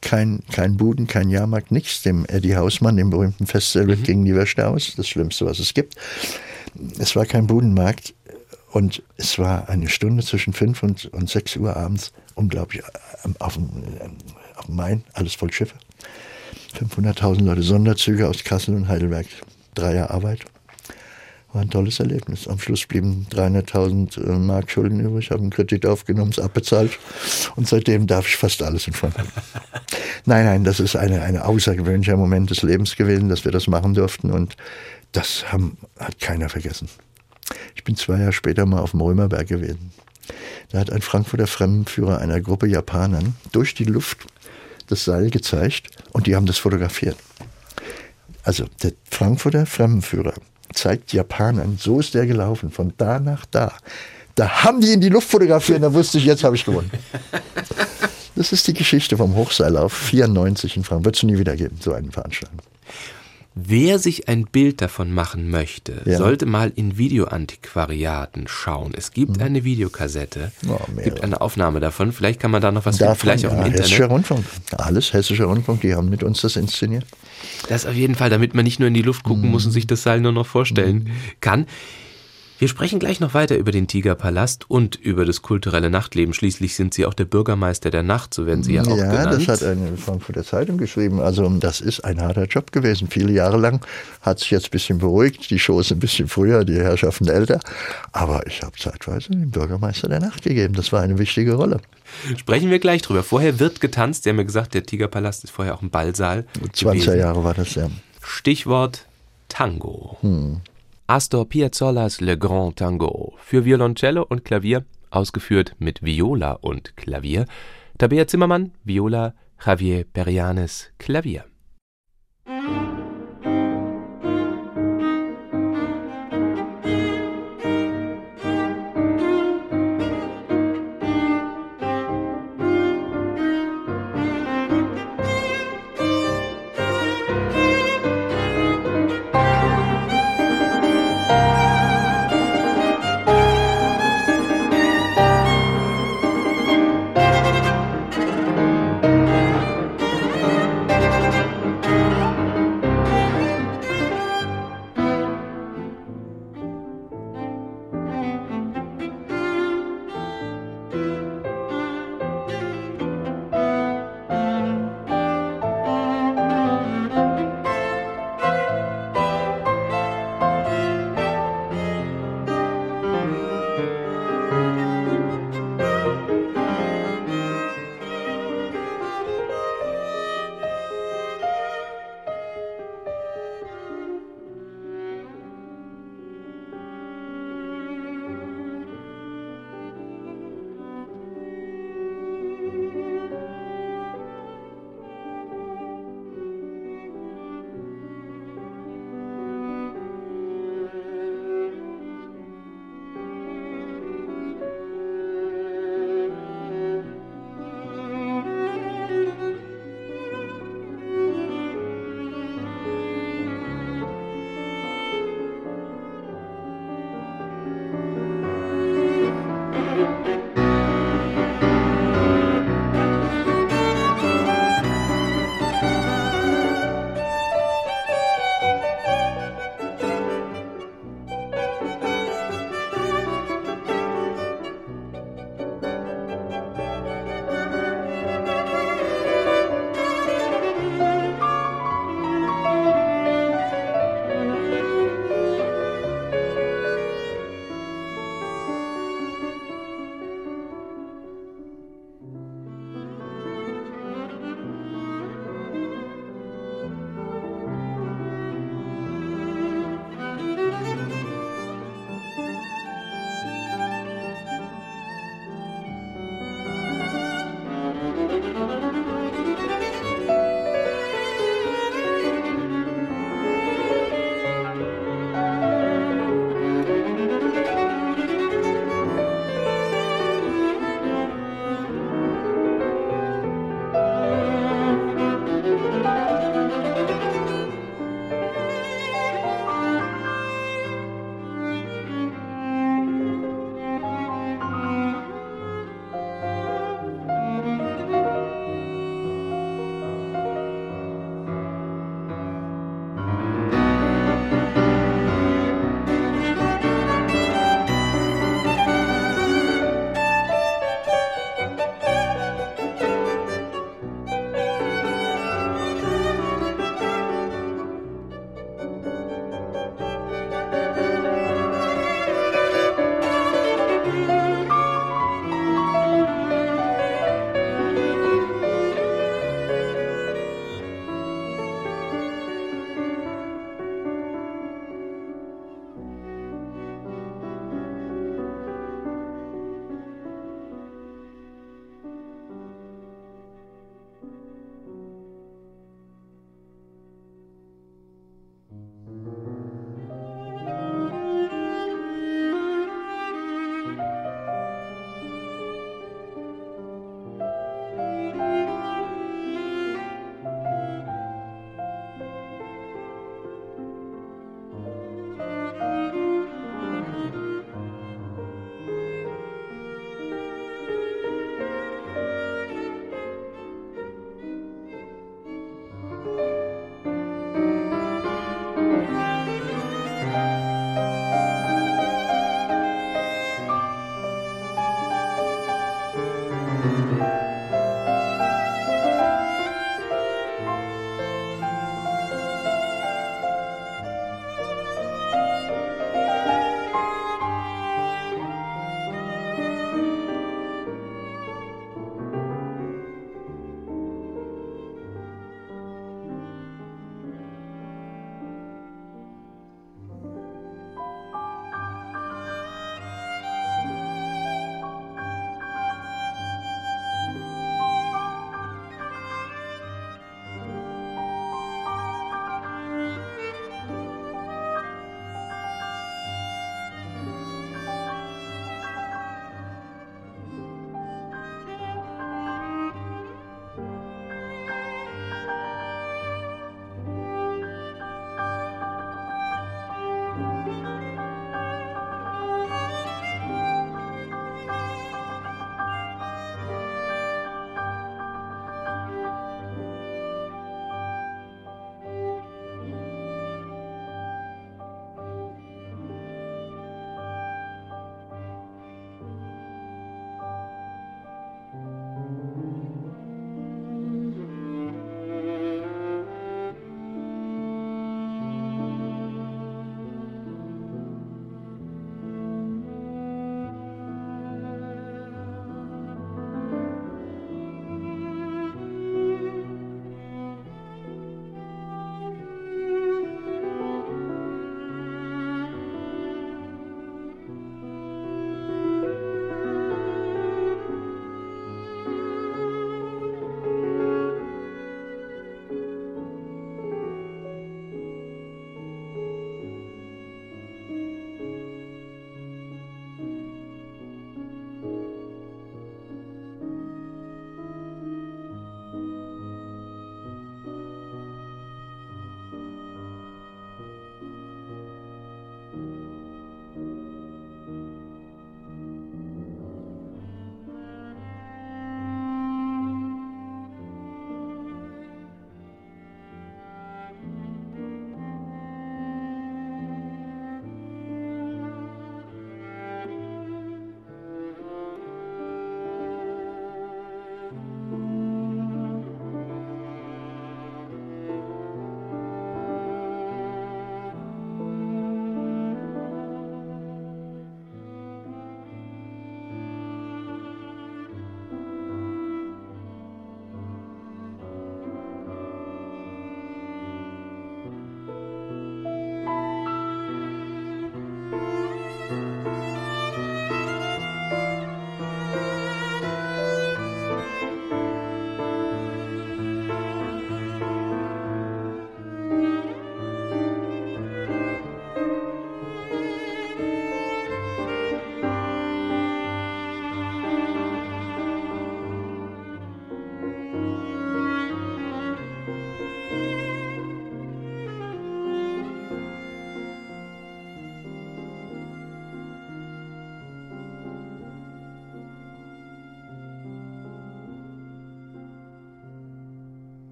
kein, kein Buden, kein Jahrmarkt, nichts. Dem Eddie Hausmann, dem berühmten Festival, mhm. gingen die Wäsche aus. Das Schlimmste, was es gibt. Es war kein Budenmarkt. Und es war eine Stunde zwischen 5 und, und 6 Uhr abends, unglaublich, ähm, auf dem, ähm, auf dem Main, alles voll Schiffe. 500.000 Leute, Sonderzüge aus Kassel und Heidelberg, drei Jahre Arbeit. War ein tolles Erlebnis. Am Schluss blieben 300.000 äh, Mark Schulden übrig, habe einen Kredit aufgenommen, es abbezahlt und seitdem darf ich fast alles in Frankreich. nein, nein, das ist eine, eine außergewöhnlicher Moment des Lebens gewesen, dass wir das machen durften und das haben, hat keiner vergessen. Ich bin zwei Jahre später mal auf dem Römerberg gewesen. Da hat ein Frankfurter Fremdenführer einer Gruppe Japanern durch die Luft das Seil gezeigt und die haben das fotografiert. Also der Frankfurter Fremdenführer zeigt Japanern, so ist der gelaufen, von da nach da. Da haben die in die Luft fotografiert, da wusste ich, jetzt habe ich gewonnen. Das ist die Geschichte vom Hochseillauf 94 in Frankfurt. Wird es nie wieder geben, so eine Veranstaltung. Wer sich ein Bild davon machen möchte, ja. sollte mal in Videoantiquariaten schauen. Es gibt hm. eine Videokassette, oh, gibt eine Aufnahme davon. Vielleicht kann man da noch was davon, finden, vielleicht ja, auch im Internet. Hessischer Rundfunk, alles Hessischer Rundfunk, die haben mit uns das inszeniert. Das auf jeden Fall, damit man nicht nur in die Luft gucken hm. muss und sich das Seil nur noch vorstellen hm. kann. Wir sprechen gleich noch weiter über den Tigerpalast und über das kulturelle Nachtleben. Schließlich sind Sie auch der Bürgermeister der Nacht, so werden Sie ja auch ja, genannt. Ja, das hat eine Frankfurter Zeitung geschrieben. Also das ist ein harter Job gewesen. Viele Jahre lang hat sich jetzt ein bisschen beruhigt. Die Show ist ein bisschen früher, die Herrschaften älter. Aber ich habe zeitweise den Bürgermeister der Nacht gegeben. Das war eine wichtige Rolle. Sprechen wir gleich drüber. Vorher wird getanzt. Sie haben ja gesagt, der Tigerpalast ist vorher auch ein Ballsaal. 20er Jahre war das ja. Stichwort Tango. Hm. Astor Piazzolas Le Grand Tango für Violoncello und Klavier, ausgeführt mit Viola und Klavier, Tabea Zimmermann, Viola, Javier Perianes, Klavier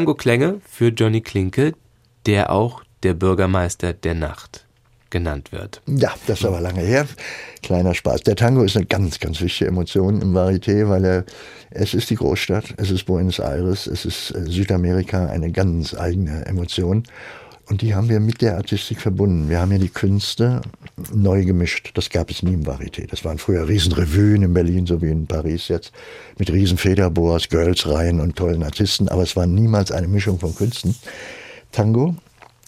Tango-Klänge für Johnny Klinke, der auch der Bürgermeister der Nacht genannt wird. Ja, das ist aber lange her. Kleiner Spaß. Der Tango ist eine ganz, ganz wichtige Emotion im Varieté, weil er, es ist die Großstadt, es ist Buenos Aires, es ist äh, Südamerika, eine ganz eigene Emotion. Und die haben wir mit der Artistik verbunden. Wir haben ja die Künste neu gemischt. Das gab es nie im Varieté. Das waren früher Riesenrevuen in Berlin, so wie in Paris jetzt, mit riesen Federboas, Girls-Reihen und tollen Artisten. Aber es war niemals eine Mischung von Künsten. Tango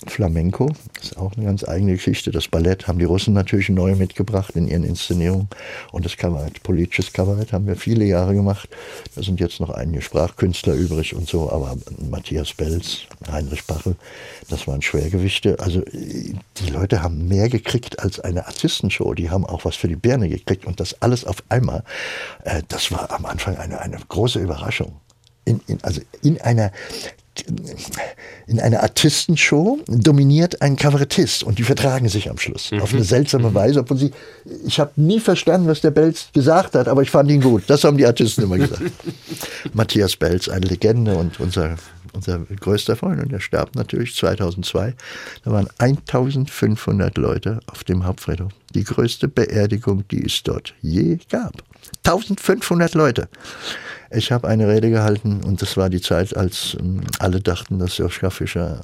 Flamenco, ist auch eine ganz eigene Geschichte. Das Ballett haben die Russen natürlich neu mitgebracht in ihren Inszenierungen. Und das Kabarett, politisches Kabarett haben wir viele Jahre gemacht. Da sind jetzt noch einige Sprachkünstler übrig und so, aber Matthias Belz, Heinrich Bachel, das waren Schwergewichte. Also die Leute haben mehr gekriegt als eine Artistenshow. Die haben auch was für die Birne gekriegt und das alles auf einmal. Äh, das war am Anfang eine, eine große Überraschung. In, in, also in einer in einer Artistenshow dominiert ein Kabarettist und die vertragen sich am Schluss mhm. auf eine seltsame mhm. Weise, obwohl sie ich habe nie verstanden, was der Belz gesagt hat, aber ich fand ihn gut. Das haben die Artisten immer gesagt. Matthias Belz, eine Legende und unser unser größter Freund und der starb natürlich 2002. Da waren 1500 Leute auf dem Hauptfriedhof. Die größte Beerdigung, die es dort je gab. 1500 Leute. Ich habe eine Rede gehalten und das war die Zeit, als ähm, alle dachten, dass Joschka Fischer,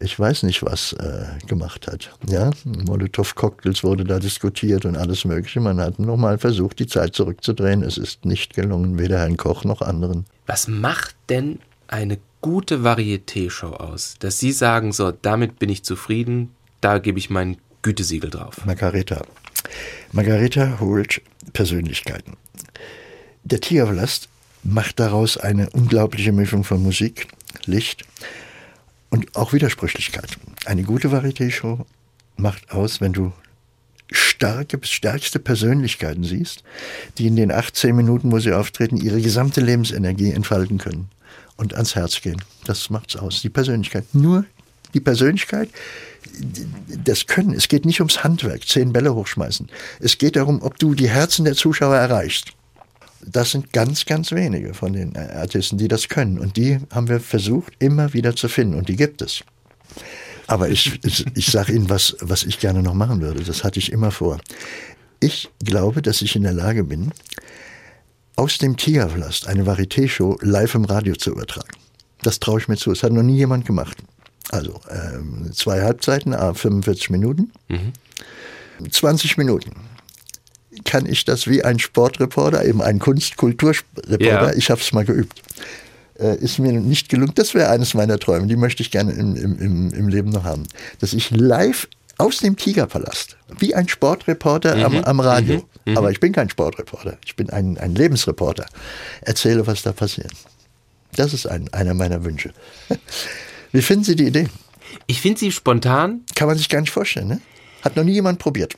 ich weiß nicht was, äh, gemacht hat. Ja, Molotow-Cocktails wurde da diskutiert und alles Mögliche. Man hat nochmal versucht, die Zeit zurückzudrehen. Es ist nicht gelungen, weder Herrn Koch noch anderen. Was macht denn eine gute Varieté-Show aus? Dass Sie sagen, so, damit bin ich zufrieden, da gebe ich mein Gütesiegel drauf. Margareta. Margareta holt Persönlichkeiten. Der Tigerpalast macht daraus eine unglaubliche Mischung von Musik, Licht und auch Widersprüchlichkeit. Eine gute Varieté-Show macht aus, wenn du starke bis stärkste Persönlichkeiten siehst, die in den 18 Minuten, wo sie auftreten, ihre gesamte Lebensenergie entfalten können und ans Herz gehen. Das macht's aus. Die Persönlichkeit. Nur die Persönlichkeit, das Können. Es geht nicht ums Handwerk, zehn Bälle hochschmeißen. Es geht darum, ob du die Herzen der Zuschauer erreichst. Das sind ganz, ganz wenige von den Artisten, die das können. Und die haben wir versucht, immer wieder zu finden. Und die gibt es. Aber ich, ich, ich sage Ihnen, was, was ich gerne noch machen würde. Das hatte ich immer vor. Ich glaube, dass ich in der Lage bin, aus dem Tigerpalast eine Varieté-Show live im Radio zu übertragen. Das traue ich mir zu. Das hat noch nie jemand gemacht. Also ähm, zwei Halbzeiten, 45 Minuten. Mhm. 20 Minuten kann ich das wie ein Sportreporter, eben ein Kunstkulturreporter, ich habe es mal geübt. Äh, ist mir nicht gelungen. Das wäre eines meiner Träume, die möchte ich gerne im, im, im Leben noch haben. Dass ich live aus dem Tigerpalast, wie ein Sportreporter mhm. am, am, Radio, mhm. mhm. aber ich bin kein Sportreporter, ich bin ein, ein Lebensreporter, erzähle, was da passiert. Das ist ein, einer meiner Wünsche. Wie finden Sie die Idee? Ich finde sie spontan. Kann man sich gar nicht vorstellen, ne? Hat noch nie jemand probiert.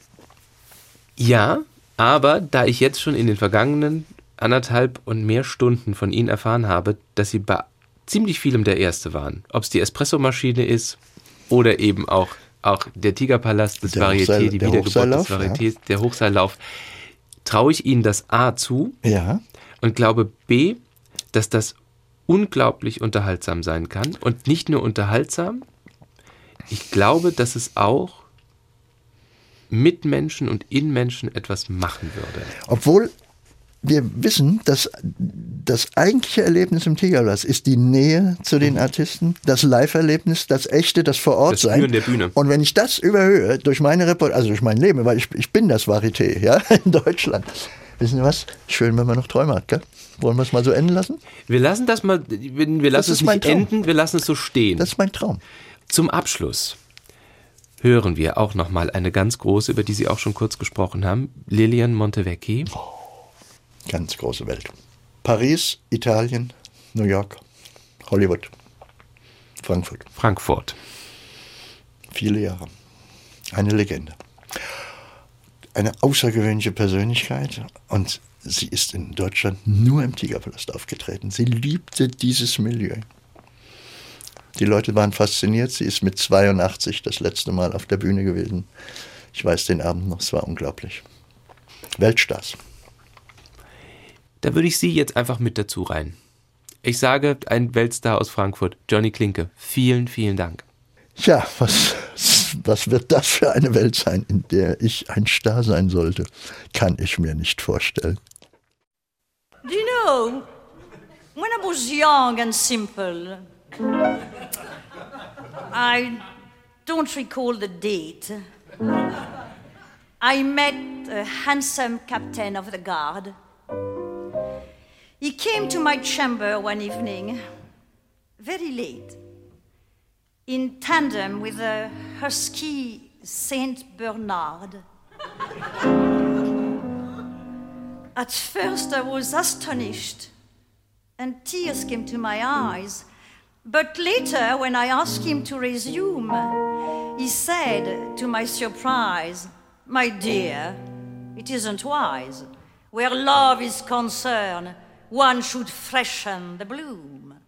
Ja, aber da ich jetzt schon in den vergangenen anderthalb und mehr Stunden von Ihnen erfahren habe, dass Sie bei ziemlich vielem der Erste waren, ob es die Espressomaschine ist oder eben auch, auch der Tigerpalast, das der Varieté, die Wiedergeburt des Varietés, ja. der Hochseillauf, traue ich Ihnen das A zu ja. und glaube B, dass das unglaublich unterhaltsam sein kann. Und nicht nur unterhaltsam, ich glaube, dass es auch mit Menschen und in Menschen etwas machen würde. Obwohl wir wissen, dass das eigentliche Erlebnis im Tigerplatz ist die Nähe zu den Artisten, das Live-Erlebnis, das echte, das vor Ort das sein. Der Bühne. Und wenn ich das überhöhe durch meine Report, also durch mein Leben, weil ich, ich bin das Varieté, ja, in Deutschland. Wissen Sie was? Schön, wenn man noch Träume hat, gell? Wollen wir es mal so enden lassen? Wir lassen das mal, wir lassen es nicht enden, wir lassen es so stehen. Das ist mein Traum. Zum Abschluss hören wir auch noch mal eine ganz große, über die Sie auch schon kurz gesprochen haben, Lilian Montevecchi. Ganz große Welt. Paris, Italien, New York, Hollywood, Frankfurt. Frankfurt. Viele Jahre. Eine Legende. Eine außergewöhnliche Persönlichkeit und sie ist in Deutschland nur im Tigerpalast aufgetreten. Sie liebte dieses Milieu. Die Leute waren fasziniert. Sie ist mit 82 das letzte Mal auf der Bühne gewesen. Ich weiß den Abend noch, es war unglaublich. Weltstars. Da würde ich Sie jetzt einfach mit dazu rein. Ich sage, ein Weltstar aus Frankfurt, Johnny Klinke. Vielen, vielen Dank. Ja, was, was wird das für eine Welt sein, in der ich ein Star sein sollte? Kann ich mir nicht vorstellen. Do you know, when I was young and simple, I don't recall the date. I met a handsome captain of the guard. He came to my chamber one evening, very late, in tandem with a husky Saint Bernard. At first, I was astonished, and tears came to my eyes but later, when I asked him to resume, he said, to my surprise, My dear, it isn't wise. Where love is concerned, one should freshen the bloom.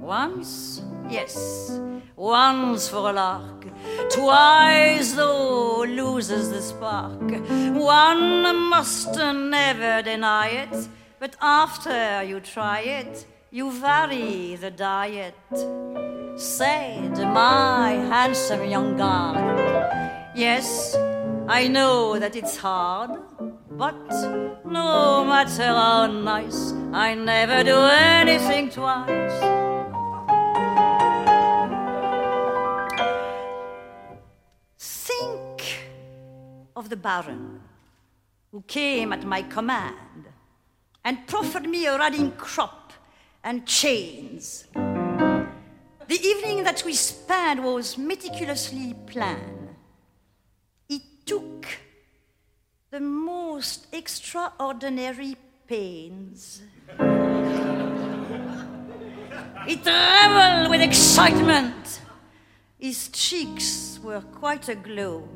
Once, yes, once for a lark, twice, though, loses the spark. One must never deny it, but after you try it, you vary the diet, said my handsome young guard. Yes, I know that it's hard, but no matter how nice, I never do anything twice. Think of the Baron who came at my command and proffered me a ruddy crop and chains. The evening that we spent was meticulously planned. It took the most extraordinary pains. It trembled with excitement. His cheeks were quite aglow.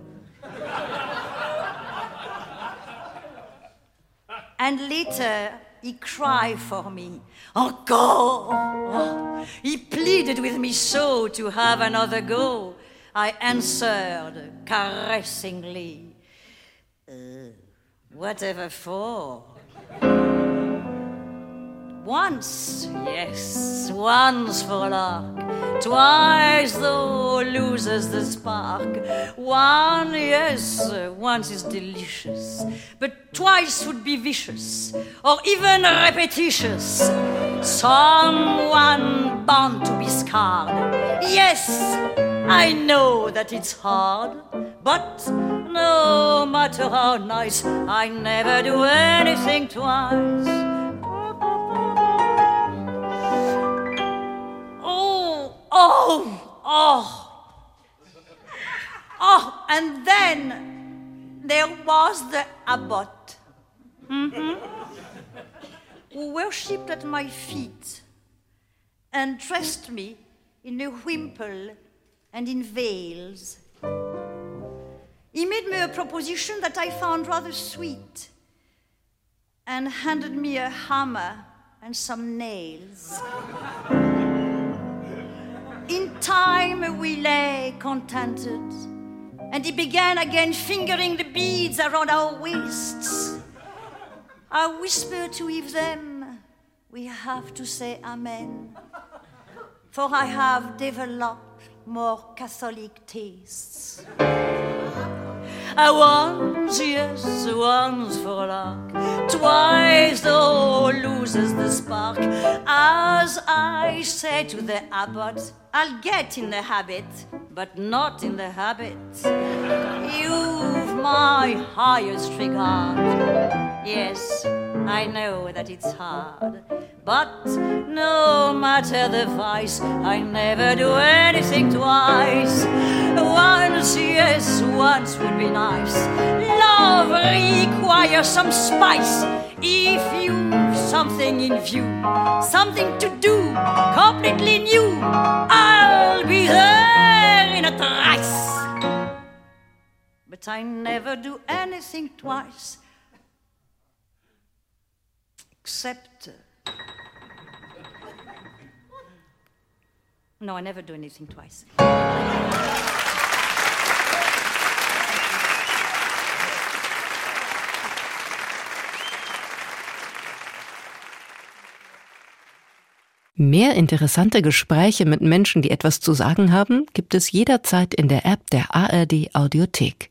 and later, he cried for me. Encore! He pleaded with me so to have another go. I answered caressingly, uh, Whatever for? Once, yes, once for a lark. Twice, though, loses the spark. One, yes, once is delicious. But twice would be vicious, or even repetitious. Someone bound to be scarred. Yes, I know that it's hard, but no matter how nice, I never do anything twice. Oh, oh, oh, and then there was the abbot mm-hmm, who worshipped at my feet and dressed me in a wimple and in veils. He made me a proposition that I found rather sweet and handed me a hammer and some nails. In time we lay contented, and he began again fingering the beads around our waists. I whispered to Eve them, we have to say Amen, for I have developed more Catholic tastes. I once, yes, once for luck, twice though loses the spark. As I say to the abbot, I'll get in the habit, but not in the habit. You've my highest regard. Yes, I know that it's hard. But no matter the vice, I never do anything twice. Once, yes, once would be nice. Love requires some spice. If you've something in view, something to do, completely new, I'll be there in a trice. But I never do anything twice. Except. No, I never do anything twice. Mehr interessante Gespräche mit Menschen, die etwas zu sagen haben, gibt es jederzeit in der App der ARD Audiothek.